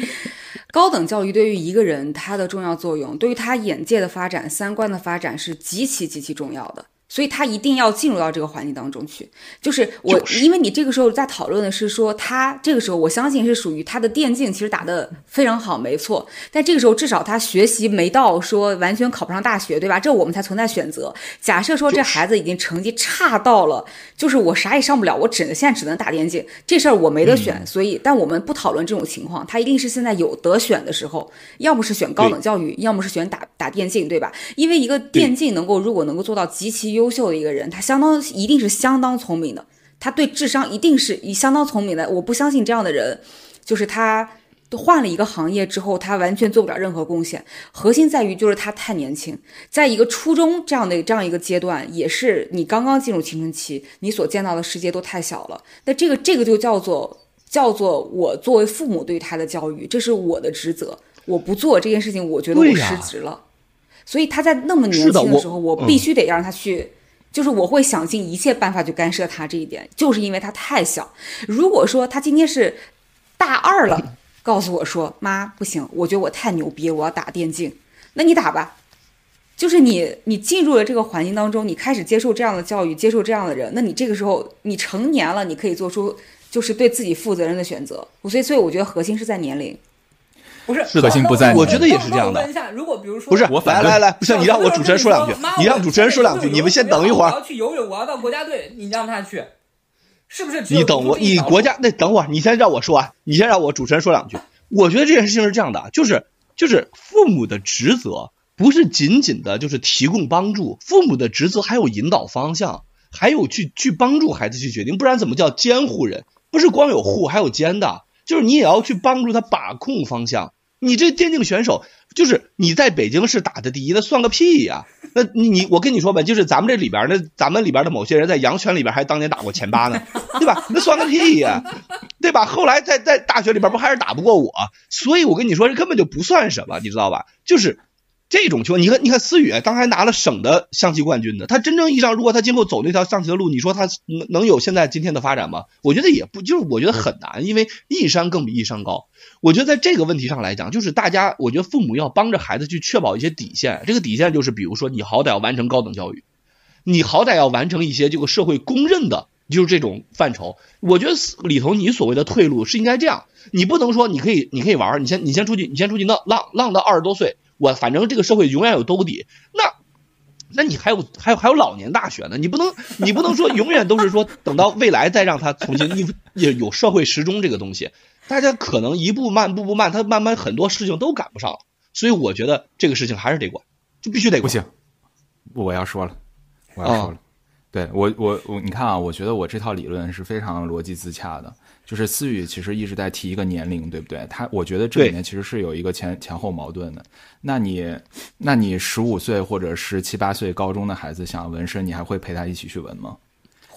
B: 高等教育对于一个人他的重要作用，对于他眼界的发展、三观的发展是极其极其重要的。所以他一定要进入到这个环境当中去。就是我，
A: 就是
B: 因为你这个时候在讨论的是说他这个时候，我相信是属于他的电竞其实打得非常好，没错。但这个时候至少他学习没到说完全考不上大学，对吧？这我们才存在选择。假设说这孩子已经成绩差到了，就是我啥也上不了，我只能现在只能打电竞，这事儿我没得选。所以，但我们不讨论这种情况，他一定是现在有得选的时候，要么是选高等教育，要么是选打打电竞，对吧？因为一个电竞能够如果能够做到极其优秀的一个人，他相当一定是相当聪明的，他对智商一定是以相当聪明的。我不相信这样的人，就是他都换了一个行业之后，他完全做不了任何贡献。核心在于就是他太年轻，在一个初中这样的这样一个阶段，也是你刚刚进入青春期，你所见到的世界都太小了。那这个这个就叫做叫做我作为父母对他的教育，这是我的职责。我不做这件事情，我觉得我失职了。所以他在那么年轻的时候，我必须得让他去。就是我会想尽一切办法去干涉他这一点，就是因为他太小。如果说他今天是大二了，告诉我说妈不行，我觉得我太牛逼，我要打电竞，那你打吧。就是你，你进入了这个环境当中，你开始接受这样的教育，接受这样的人，那你这个时候你成年了，你可以做出就是对自己负责任的选择。所以，所以我觉得核心是在年龄。
C: 不是，
A: 是的
D: 核心不在你
A: 我觉得也是这样的
C: 那我问一下，如果比如说
A: 不是，
D: 我反对
A: 来来来，不是你让我主持人说两句，你让主持人说两句，你们先等一会儿。
C: 我要去游泳，我要到国家队，你让他去，是不是
A: 你等我，你国家那等会儿，你先让我说完，你先让我主持人说两句。我觉得这件事情是这样的，就是就是父母的职责不是仅仅的就是提供帮助，父母的职责还有引导方向，还有去去帮助孩子去决定，不然怎么叫监护人？不是光有护还有监的，就是你也要去帮助他把控方向。你这电竞选手，就是你在北京市打的第一，那算个屁呀！那你你我跟你说吧，就是咱们这里边那，咱们里边的某些人在羊泉里边还当年打过前八呢，对吧？那算个屁呀，对吧？后来在在大学里边不还是打不过我，所以我跟你说，这根本就不算什么，你知道吧？就是这种情况，你看，你看思雨当时还拿了省的象棋冠军的，他真正意义上，如果他今后走那条象棋的路，你说他能能有现在今天的发展吗？我觉得也不，就是我觉得很难，因为一山更比一山高。我觉得在这个问题上来讲，就是大家，我觉得父母要帮着孩子去确保一些底线。这个底线就是，比如说你好歹要完成高等教育，你好歹要完成一些这个社会公认的，就是这种范畴。我觉得里头你所谓的退路是应该这样，你不能说你可以你可以玩，你先你先出去，你先出去浪浪浪到二十多岁，我反正这个社会永远有兜底。那那你还有还有还有老年大学呢，你不能你不能说永远都是说等到未来再让他重新有有社会时钟这个东西。大家可能一步慢，步步慢，他慢慢很多事情都赶不上，所以我觉得这个事情还是得管，就必须得管。
D: 不行，我要说了，我要说了，对我我我，你看啊，我觉得我这套理论是非常逻辑自洽的。就是思雨其实一直在提一个年龄，对不对？他我觉得这里面其实是有一个前前后矛盾的。那你那你十五岁或者十七八岁高中的孩子想纹身，你还会陪他一起去纹吗？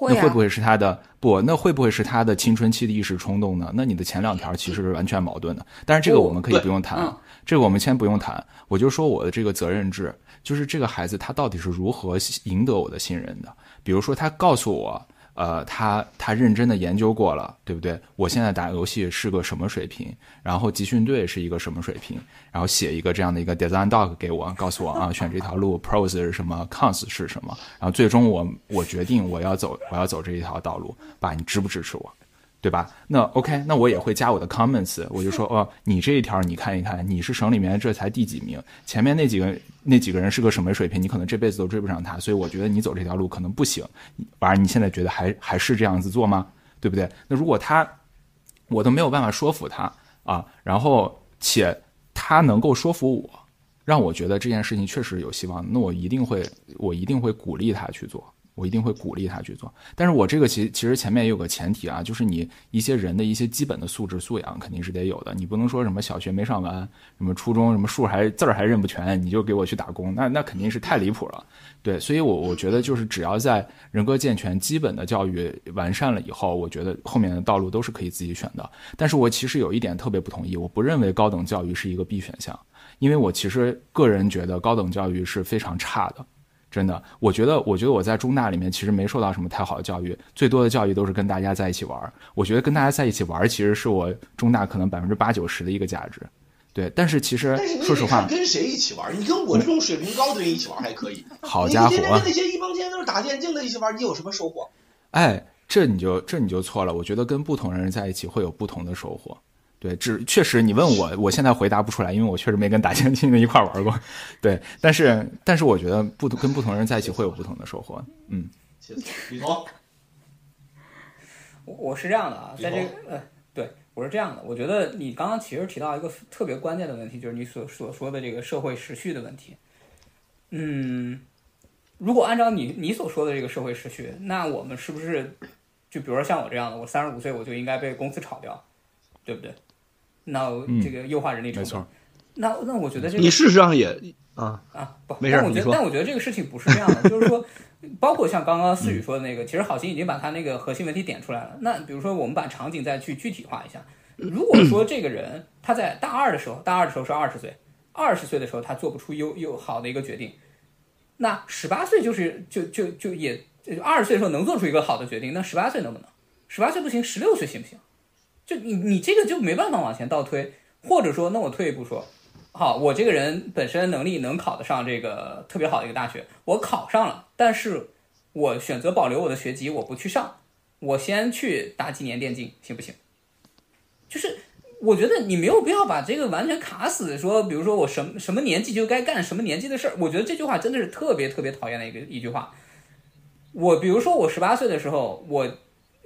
D: 那会不会是他的不？那会不会是他的青春期的一时冲动呢？那你的前两条其实是完全矛盾的。但是这个我们可以不用谈，这个我们先不用谈。我就说我的这个责任制，就是这个孩子他到底是如何赢得我的信任的？比如说他告诉我。呃，他他认真的研究过了，对不对？我现在打游戏是个什么水平？然后集训队是一个什么水平？然后写一个这样的一个 design doc 给我，告诉我啊，选这条路 pros 是什么，cons 是什么？然后最终我我决定我要走我要走这一条道路，爸，你支不支持我？对吧？那 OK，那我也会加我的 comments，我就说哦，你这一条你看一看，你是省里面这才第几名？前面那几个那几个人是个什么水平？你可能这辈子都追不上他，所以我觉得你走这条路可能不行。反而你现在觉得还还是这样子做吗？对不对？那如果他我都没有办法说服他啊，然后且他能够说服我，让我觉得这件事情确实有希望，那我一定会我一定会鼓励他去做。我一定会鼓励他去做，但是我这个其其实前面也有个前提啊，就是你一些人的一些基本的素质素养肯定是得有的，你不能说什么小学没上完，什么初中什么数还字儿还认不全，你就给我去打工，那那肯定是太离谱了。对，所以我我觉得就是只要在人格健全、基本的教育完善了以后，我觉得后面的道路都是可以自己选的。但是我其实有一点特别不同意，我不认为高等教育是一个必选项，因为我其实个人觉得高等教育是非常差的。真的，我觉得，我觉得我在中大里面其实没受到什么太好的教育，最多的教育都是跟大家在一起玩儿。我觉得跟大家在一起玩儿，其实是我中大可能百分之八九十的一个价值。对，但是其实说实话，
A: 跟谁一起玩儿？你跟我这种水平高的人一起玩儿还可以。
D: 好家伙，
A: 你跟那些一帮天天都是打电竞的一起玩儿，你有什么收获？
D: 哎，这你就这你就错了。我觉得跟不同的人在一起会有不同的收获。对，只确实你问我，我现在回答不出来，因为我确实没跟打电竞的一块玩过。对，但是但是我觉得不跟不同人在一起会有不同的收获。嗯，
A: 谢谢李彤。
C: 我我是这样的啊，在这个呃，对我是这样的，我觉得你刚刚其实提到一个特别关键的问题，就是你所所说的这个社会时序的问题。嗯，如果按照你你所说的这个社会时序，那我们是不是就比如说像我这样的，我三十五岁我就应该被公司炒掉，对不对？那这个优化人力成本，那那我觉得这个
A: 你事实上也啊
C: 啊不，
A: 没事
C: 但我觉得但我觉得这个事情不是这样的，就是说，包括像刚刚思雨说的那个，其实好心已经把他那个核心问题点出来了。那比如说，我们把场景再去具体化一下，如果 说这个人他在大二的时候，大二的时候是二十岁，二十岁的时候他做不出优优好的一个决定，那十八岁就是就就就也二十岁的时候能做出一个好的决定，那十八岁能不能？十八岁不行，十六岁行不行？就你你这个就没办法往前倒推，或者说，那我退一步说，好，我这个人本身能力能考得上这个特别好的一个大学，我考上了，但是我选择保留我的学籍，我不去上，我先去打几年电竞，行不行？就是我觉得你没有必要把这个完全卡死，说比如说我什么什么年纪就该干什么年纪的事儿，我觉得这句话真的是特别特别讨厌的一个一句话。我比如说我十八岁的时候，我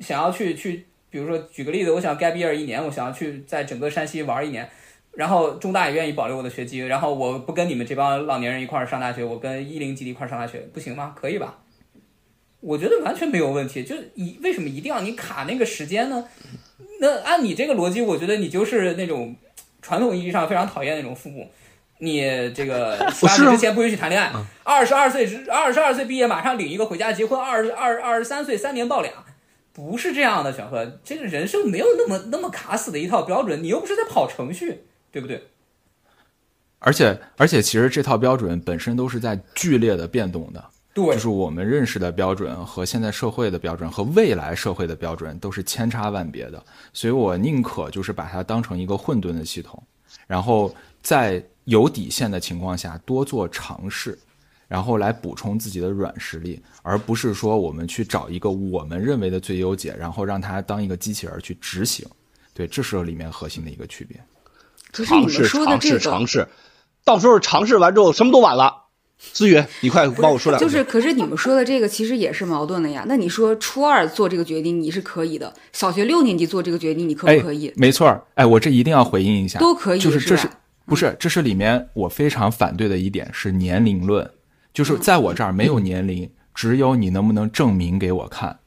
C: 想要去去。比如说举个例子，我想 gap year 一年，我想要去在整个山西玩一年，然后中大也愿意保留我的学籍，然后我不跟你们这帮老年人一块儿上大学，我跟一零级的一块儿上大学，不行吗？可以吧？我觉得完全没有问题。就一为什么一定要你卡那个时间呢？那按你这个逻辑，我觉得你就是那种传统意义上非常讨厌那种父母。你这个 十八岁之前不允许谈恋爱，二十二岁之二十二岁毕业马上领一个回家结婚，二十二二十三岁三年抱俩，不是这样的，小何，这个人生没有那么那么卡死的一套标准，你又不是在跑程序，对不对？
D: 而且而且，其实这套标准本身都是在剧烈的变动的，
C: 对，
D: 就是我们认识的标准和现在社会的标准和未来社会的标准都是千差万别的，所以我宁可就是把它当成一个混沌的系统，然后在。有底线的情况下，多做尝试，然后来补充自己的软实力，而不是说我们去找一个我们认为的最优解，然后让它当一个机器人去执行。对，这是里面核心的一个区别。
A: 尝试，尝试，尝试，到时候尝试完之后，什么都晚了。思雨，你快帮我说两句。
B: 就是，可是你们说的这个其实也是矛盾的呀。那你说初二做这个决定你是可以的，小学六年级做这个决定你可不可以？
D: 没错，哎，我这一定要回应一下，
B: 都可以，
D: 就是这是。不是，这是里面我非常反对的一点是年龄论，就是在我这儿没有年龄，只有你能不能证明给我看，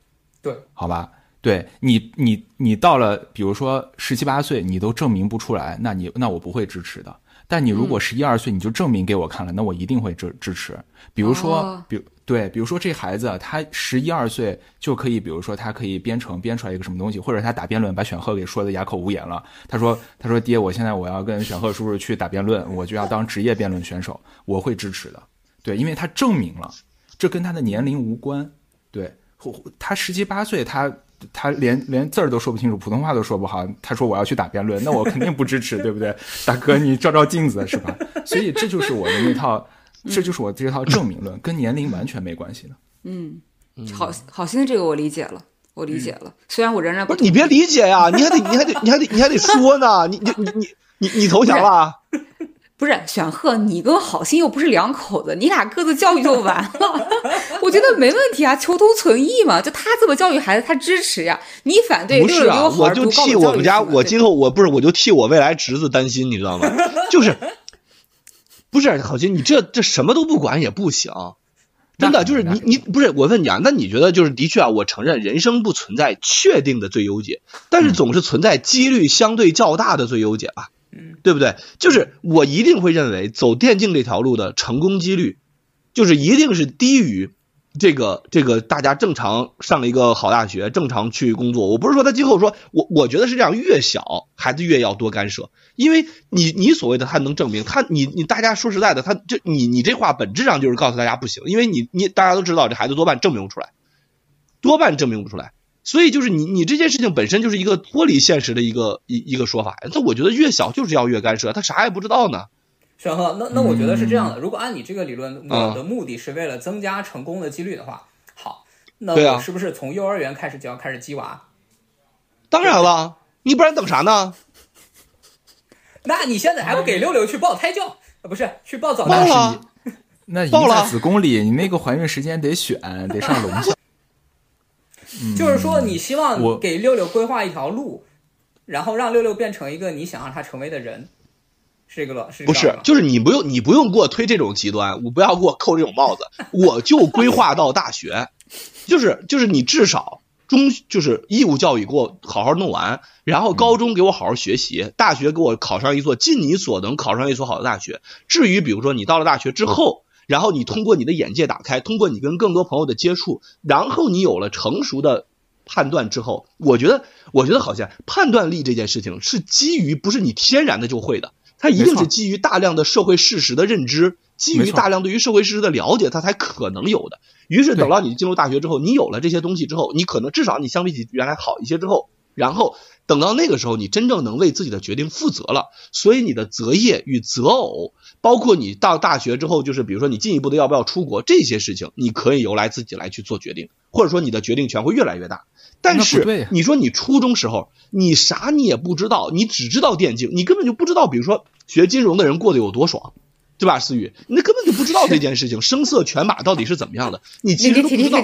C: 对，
D: 好吧，对你，你，你到了，比如说十七八岁，你都证明不出来，那你那我不会支持的。但你如果十一二岁，你就证明给我看了，那我一定会支支持。比如说，比对，比如说这孩子他十一二岁就可以，比如说他可以编程编出来一个什么东西，或者他打辩论把选赫给说的哑口无言了。他说：“他说爹，我现在我要跟选赫叔叔去打辩论，我就要当职业辩论选手，我会支持的。”对，因为他证明了，这跟他的年龄无关。对，他十七八岁，他。他连连字儿都说不清楚，普通话都说不好。他说我要去打辩论，那我肯定不支持，对不对？大哥，你照照镜子是吧？所以这就是我的那套，这就是我这套证明论，跟年龄完全没关系的。
B: 嗯，好好心的这个我理解了，我理解了。虽然我仍然
A: 不是你别理解呀，你还得你还得你还得你还得说呢，你你你你你你投降了。
B: 不是选赫，你跟好心又不是两口子，你俩各自教育就完了。我觉得没问题啊，求同存异嘛。就他这么教育孩子，他支持呀。你反对，
A: 不是啊？我就替我们家，我今后我不是，我就替我未来侄子担心，你知道吗？就是，不是好心，你这这什么都不管也不行，真的就是你你不是我问你啊？那你觉得就是的确啊？我承认人生不存在确定的最优解，但是总是存在几率相对较大的最优解吧？对不对？就是我一定会认为走电竞这条路的成功几率，就是一定是低于这个这个大家正常上一个好大学，正常去工作。我不是说他今后说我，我觉得是这样，越小孩子越要多干涉，因为你你所谓的他能证明他，你你大家说实在的，他这你你这话本质上就是告诉大家不行，因为你你大家都知道这孩子多半证明不出来，多半证明不出来。所以就是你你这件事情本身就是一个脱离现实的一个一一个说法，那我觉得越小就是要越干涉，他啥也不知道呢。
C: 沈鹤，那那我觉得是这样的，如果按你这个理论，我的目的是为了增加成功的几率的话，好，那我是不是从幼儿园开始就要开始鸡娃？
A: 当然了，你不然等啥呢？
C: 那你现在还不给六六去报胎教？啊，不是去报早
A: 教？报了，
D: 那一在子宫里，你那个怀孕时间得选，得上龙校。
C: 就是说，你希望给六六规划一条路，然后让六六变成一个你想让他成为的人，是这个了，是
A: 不是？就是你不用，你不用给我推这种极端，我不要给我扣这种帽子，我就规划到大学，就是就是你至少中就是义务教育给我好好弄完，然后高中给我好好学习，大学给我考上一所尽你所能考上一所好的大学。至于比如说你到了大学之后。然后你通过你的眼界打开，通过你跟更多朋友的接触，然后你有了成熟的判断之后，我觉得，我觉得好像判断力这件事情是基于不是你天然的就会的，它一定是基于大量的社会事实的认知，基于大量对于社会事实的了解，它才可能有的。于是等到你进入大学之后，你有了这些东西之后，你可能至少你相比起原来好一些之后，然后。等到那个时候，你真正能为自己的决定负责了，所以你的择业与择偶，包括你到大学之后，就是比如说你进一步的要不要出国这些事情，你可以由来自己来去做决定，或者说你的决定权会越来越大。但是你说你初中时候你啥你也不知道，你只知道电竞，你根本就不知道，比如说学金融的人过得有多爽，对吧？思雨，你根本就不知道这件事情，声色犬马到底是怎么样的，你其实都不知道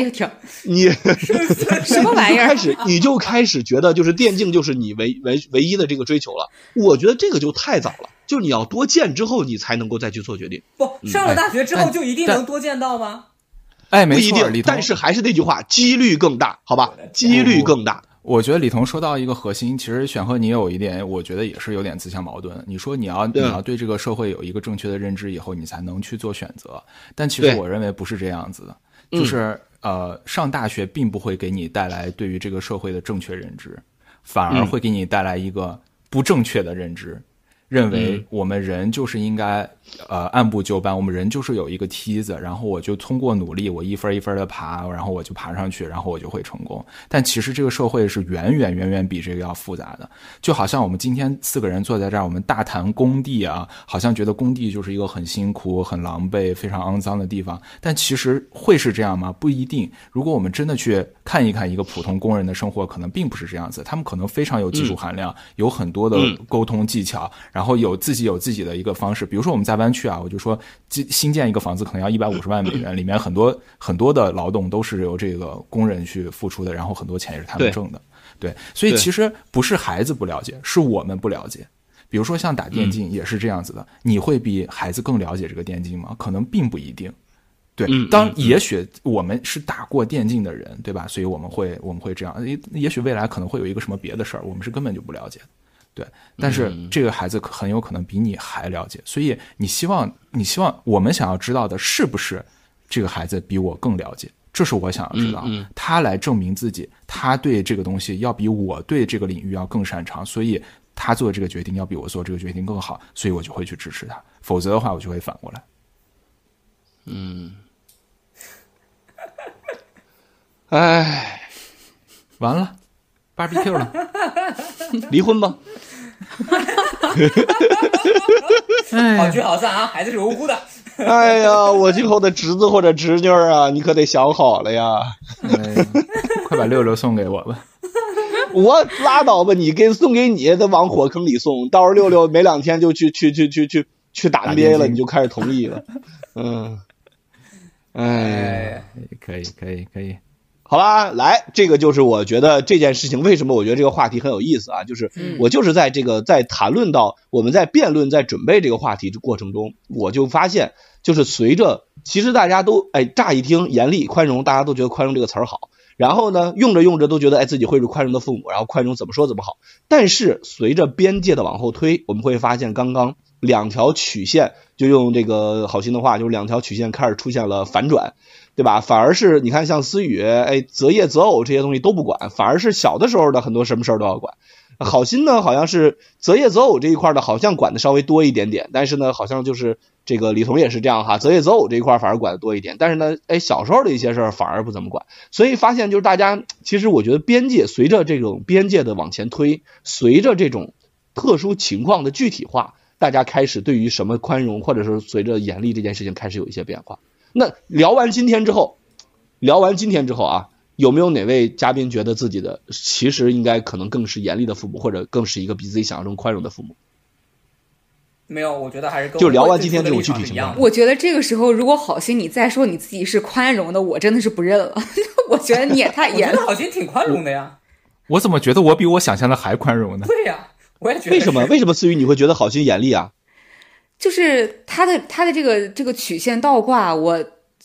A: 你
B: 什么玩意儿？
A: 开始你就开始觉得就是电竞就是你唯唯唯一的这个追求了。我觉得这个就太早了，就你要多见之后，你才能够再去做决定。
C: 不上了大学之后
D: 哎
C: 就一定能多见到吗？
D: 哎，没错，
A: 不一定但是还是那句话，几率更大，好吧几率更大。
D: 我觉得李彤说到一个核心，其实选和你有一点，我觉得也是有点自相矛盾。你说你要你要对这个社会有一个正确的认知以后，你才能去做选择，但其实我认为不是这样子的，
A: 嗯
D: 就是呃，上大学并不会给你带来对于这个社会的正确认知，反而
A: 嗯
D: 会给你带来一个不正确的认知。认为
A: 嗯
D: 我们人就是应该，呃，按部就班。我们人就是有一个梯子，然后我就通过努力，我一分一分的爬，然后我就爬上去，然后我就会成功。但其实这个社会是远远远远比这个要复杂的。就好像我们今天四个人坐在这儿，我们大谈工地啊，好像觉得工地就是一个很辛苦、很狼狈、非常肮脏的地方。但其实会是这样吗？不一定。如果我们真的去看一看一个普通工人的生活，可能并不是这样子。他们可能非常有技术含量，有很多的
A: 嗯
D: 沟通技巧，然后有自己有自己的一个方式。比如说我们在湾区啊，我就说新新建一个房子可能要一百五十万美元，里面很多很多的劳动都是由这个工人去付出的，然后很多钱也是他们挣的。对，所以其实不是孩子不了解，是我们不了解。比如说像打电竞也是这样子的，你会比孩子更了解这个电竞吗？可能并不一定。对
A: 嗯，
D: 当
A: 嗯
D: 也许我们是打过电竞的人，对吧？所以我们会我们会这样。也也许未来可能会有一个什么别的事儿，我们是根本就不了解的。对，但是
A: 嗯。
D: 这个孩子很有可能比你还了解，所以你希望你希望我们想要知道的是不是这个孩子比我更了解？这是我想要知道，
A: 嗯嗯。
D: 他来证明自己，他对这个东西要比我对这个领域要更擅长，所以他做这个决定要比我做这个决定更好，所以我就会去支持他，否则的话我就会反过来。
A: 嗯，哎，
D: 完了，barbecue 了，
A: 离婚吧。
C: 好
D: 哎，
C: 聚好散啊，孩子是无辜的。
A: 哎呀，我今后的侄子或者侄女啊，你可得想好了呀。
D: 哎快把六六送给我吧。
A: 我拉倒吧，你给送给你，再往火坑里送。到时候六六没两天就去去去去去去打
D: 打
A: NBA 了，你就开始同意了。嗯，哎，
C: 哎，
D: 可以，可以，可以。
A: 好吧，来，这个就是我觉得这件事情为什么我觉得这个话题很有意思啊，就是
B: 嗯
A: 我就是在这个在谈论到我们在辩论在准备这个话题的过程中，我就发现，就是随着其实大家都哎乍一听严厉宽容，大家都觉得宽容这个词儿好，然后呢用着用着都觉得哎自己会是宽容的父母，然后宽容怎么说怎么好，但是随着边界的往后推，我们会发现刚刚两条曲线，就用这个好心的话，就是两条曲线开始出现了反转。对吧？反而是你看，像思雨、哎择业择偶这些东西都不管，反而是小的时候的很多什么事儿都要管。好心呢，好像是择业择偶这一块的，好像管的稍微多一点点，但是呢，好像就是这个李彤也是这样哈，择业择偶这一块反而管的多一点，但是呢，哎，小时候的一些事儿反而不怎么管，所以发现就是大家其实我觉得边界随着这种边界的往前推，随着这种特殊情况的具体化，大家开始对于什么宽容或者是随着严厉这件事情开始有一些变化。那聊完今天之后，聊完今天之后啊，有没有哪位嘉宾觉得自己的其实应该可能更是严厉的父母，或者更是一个比自己想象中宽容的父母？
C: 没有，我觉得还是跟
A: 就聊完今天这种具体情况
C: 是一样
B: 我觉得这个时候，如果好心你再说你自己是宽容的，我真的是不认了。我觉得你也太
C: 我觉
B: 严了。
C: 得好心挺宽容的呀。
D: 我怎么觉得我比我想象的还宽容呢？
C: 对呀，我也觉得
A: 为什么？为什么思雨你会觉得好心严厉啊？
B: 就是他的他的这个这个曲线倒挂，我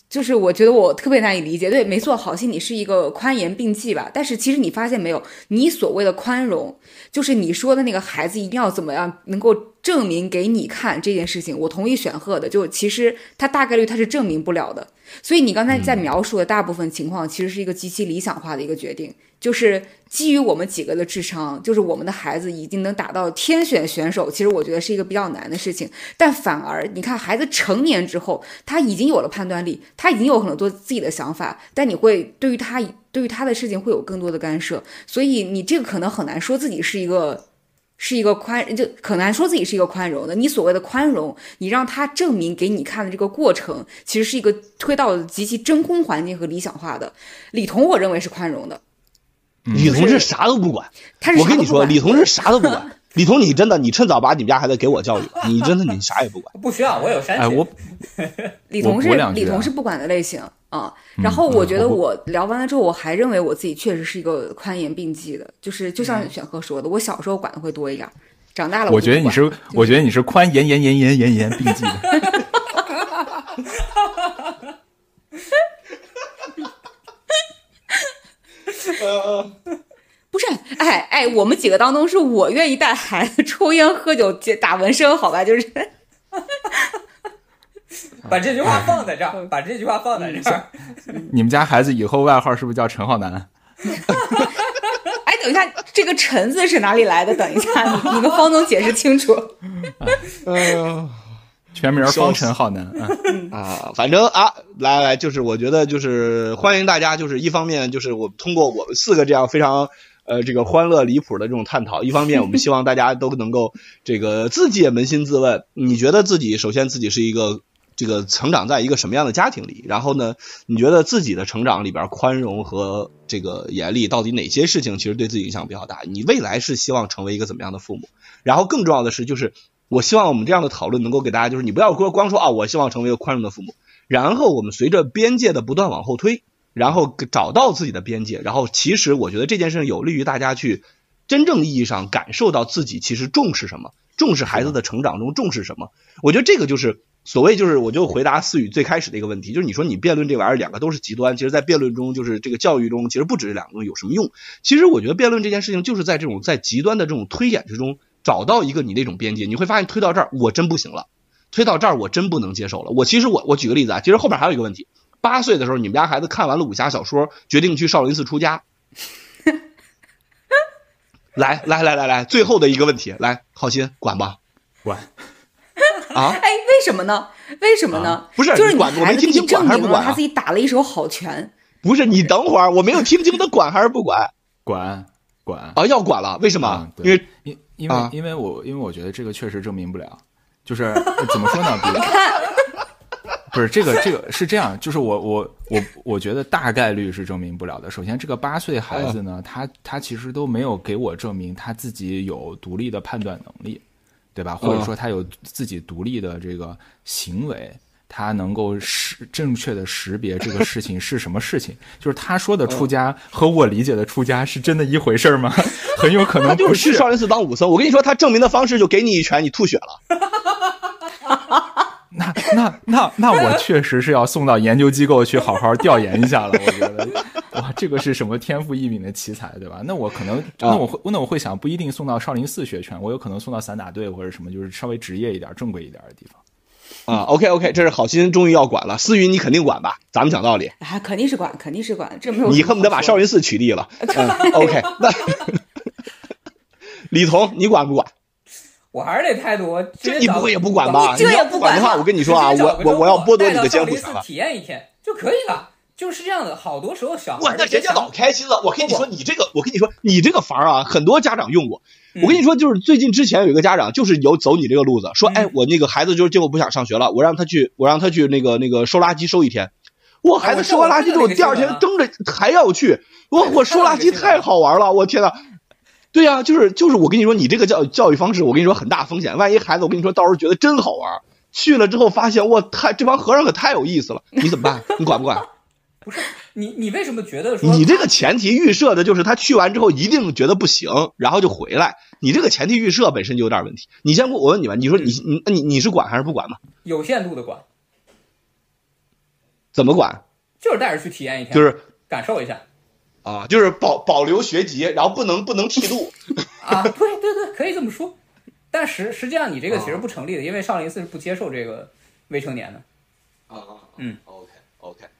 B: 就是我觉得我特别难以理解。对，没错，好心你是一个宽严并济吧，但是其实你发现没有，你所谓的宽容，就是你说的那个孩子一定要怎么样能够证明给你看这件事情。我同意选赫的，就其实他大概率他是证明不了的。所以你刚才在描述的大部分情况，其实是一个极其理想化的一个决定，就是基于我们几个的智商，就是我们的孩子已经能打到天选选手，其实我觉得是一个比较难的事情。但反而你看，孩子成年之后，他已经有了判断力，他已经有很多自己的想法，但你会对于他对于他的事情会有更多的干涉，所以你这个可能很难说自己是一个。是一个宽，就很难说自己是一个宽容的。你所谓的宽容，你让他证明给你看的这个过程，其实是一个推到极其真空环境和理想化的。李彤，我认为是宽容的，
A: 李同志啥都不管，
B: 他是
A: 我跟你说，李同志啥都不管。李彤，你真的，你趁早把你们家孩子给我教育了，你真的你啥也不管。
C: 不需要，我有山
D: 哎，
C: 减。
D: 我
B: 李彤是
D: 我两句啊
B: 李彤是不管的类型啊。然后我觉得我聊完了之后，我还认为我自己确实是一个宽严并济的，就是就像选赫说的，我小时候管的会多一点，长大了
D: 我觉得你是，我觉得你是宽严严严严严严并济的。
B: 不是，哎哎，我们几个当中是我愿意带孩子抽烟喝酒打纹身，好吧？就是
C: 把这句话放在这儿，把这句话放在这儿。
D: 你们家孩子以后外号是不是叫陈浩南？
B: 哎，等一下，这个“陈”字是哪里来的？等一下，你你跟方总解释清楚。
A: 嗯
D: 全名方程浩南。嗯
A: 啊，反正啊，来来，就是我觉得就是欢迎大家，就是一方面就是我通过我们四个这样非常呃这个欢乐离谱的这种探讨，一方面我们希望大家都能够这个自己也扪心自问，你觉得自己首先自己是一个这个成长在一个什么样的家庭里，然后呢，你觉得自己的成长里边宽容和这个严厉到底哪些事情其实对自己影响比较大？你未来是希望成为一个怎么样的父母？然后更重要的是就是。我希望我们这样的讨论能够给大家，就是你不要说光说啊，我希望成为一个宽容的父母，然后我们随着边界的不断往后推，然后找到自己的边界，然后其实我觉得这件事有利于大家去真正意义上感受到自己其实重视什么，重视孩子的成长中重视什么。我觉得这个就是所谓就是我就回答思雨最开始的一个问题，就是你说你辩论这玩意儿两个都是极端，其实在辩论中就是这个教育中其实不止这两个有什么用。其实我觉得辩论这件事情就是在这种在极端的这种推演之中。找到一个你那种边界，你会发现推到这儿我真不行了，推到这儿我真不能接受了。我其实我我举个例子啊，其实后面还有一个问题，八岁的时候你们家孩子看完了武侠小说，决定去少林寺出家。来来来来来，最后的一个问题，来浩鑫管吧，
D: 管
A: 啊？
B: 哎，为什么呢？为什么呢？
A: 啊、不是
B: 就是
A: 管，我没听清管还是不管、啊？
B: 他自己打了一手好拳。
A: 不是你等会儿，我没有听清他管还是不管？
D: 管管
A: 啊，要管了，为什么？
D: 啊、
A: 因为。
D: 因因为、
A: 啊、
D: 因为我因为我觉得这个确实证明不了，就是怎么说呢？比如不是这个这个是这样，就是我我我我觉得大概率是证明不了的。首先，这个八岁孩子呢，他他其实都没有给我证明他自己有独立的判断能力，对吧？或者说他有自己独立的这个行为。他能够识正确的识别这个事情是什么事情，就是他说的出家和我理解的出家是真的一回事吗？很有可能不
A: 是。去少林寺当武僧，我跟你说，他证明的方式就给你一拳，你吐血了。
D: 那那那那我确实是要送到研究机构去好好调研一下了。我觉得，哇，这个是什么天赋异禀的奇才，对吧？那我可能，那我会，那我会想，不一定送到少林寺学拳，我有可能送到散打队或者什么，就是稍微职业一点、正规一点的地方。
A: 啊，OK OK，这是好心终于要管了。思雨你肯定管吧？咱们讲道理，
B: 啊，肯定是管，肯定是管，这没有。
A: 你恨不得把少林寺取缔了。嗯，OK，那 李彤你管不管？
C: 我还是这态度，
A: 这你不会也不管吧？
B: 这也
A: 不管的话，我跟你说啊，我我我要剥夺你的监护权了。
C: 体验一天就可以了，就是这样的。好多时候小孩，
A: 哇，那人家老开心了。我跟你说，你这个，我跟你说，你这个房啊，很多家长用过。我跟你说，就是最近之前有一个家长，就是有走你这个路子，说，哎，我那个孩子就是结果不想上学了，我让他去，我让他去那个那个收垃圾收一天。我孩子收完垃圾之后，第二天争着还要去。我我收垃圾太好玩了，我天呐！对呀、啊，就是就是我跟你说，你这个教教育方式，我跟你说很大风险。万一孩子，我跟你说，到时候觉得真好玩，去了之后发现，我太这帮和尚可太有意思了，你怎么办？你管不管？
C: 不是你，你为什么觉得说
A: 你这个前提预设的就是他去完之后一定觉得不行，然后就回来？你这个前提预设本身就有点问题。你先我问你吧，你说你你你你是管还是不管嘛？
C: 有限度的管，
A: 怎么管？
C: 就是带着去体验一天，
A: 就是
C: 感受一下
A: 啊，就是保保留学籍，然后不能不能剃度
C: 啊，对对对，可以这么说。但实实际上你这个其实不成立的，因为少林寺是不接受这个未成年的。
A: 啊啊，
C: 嗯
A: OK，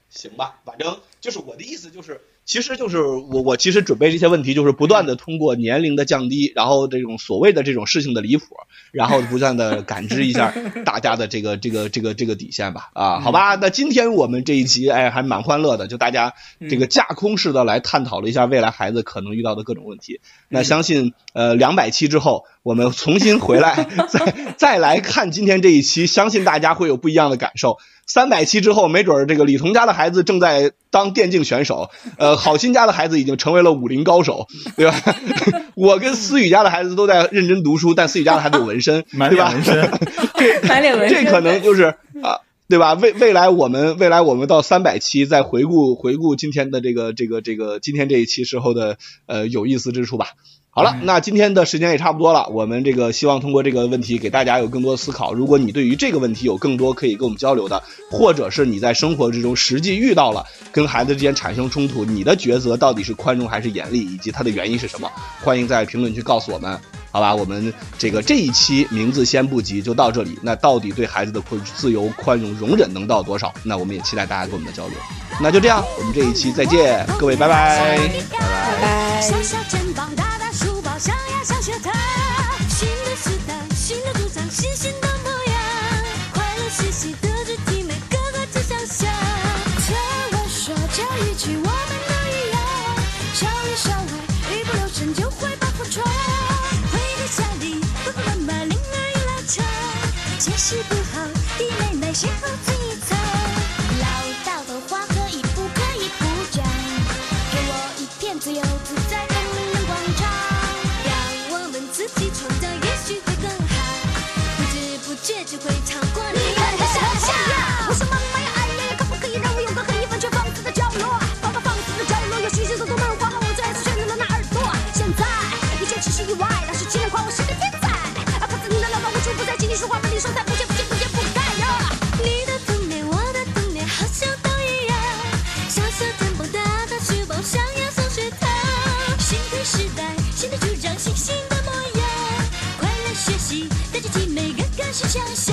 A: 行吧，反正就是我的意思就是。其实就是我，我其实准备这些问题，就是不断的通过年龄的降低，然后这种所谓的这种事情的离谱，然后不断的感知一下 大家的这个这个这个这个底线吧。啊，好吧，那今天我们这一期哎还蛮欢乐的，就大家这个架空式的来探讨了一下未来孩子可能遇到的各种问题。那相信呃两百期之后，我们重新回来 再再来看今天这一期，相信大家会有不一样的感受。三百期之后，没准儿这个李彤家的孩子正在当电竞选手，呃，郝鑫家的孩子已经成为了武林高手，对吧？我跟思雨家的孩子都在认真读书，但思雨家的孩子有纹身，对吧？
D: 脸纹身，
A: 这
B: 满脸纹身
A: 这可能就是啊。对吧？未未来我们未来我们到三百期再回顾回顾今天的这个这个这个今天这一期时候的呃有意思之处吧。好了，那今天的时间也差不多了，我们这个希望通过这个问题给大家有更多的思考。如果你对于这个问题有更多可以跟我们交流的，或者是你在生活之中实际遇到了跟孩子之间产生冲突，你的抉择到底是宽容还是严厉，以及它的原因是什么？欢迎在评论区告诉我们。好吧，我们这个这一期名字先不急，就到这里。那到底对孩子的宽自由、宽容、容忍能到多少？那我们也期待大家跟我们的交流。那就这样，我们这一期再见，各位拜拜。
B: 拜拜。
E: 是不好，弟妹妹先后自相信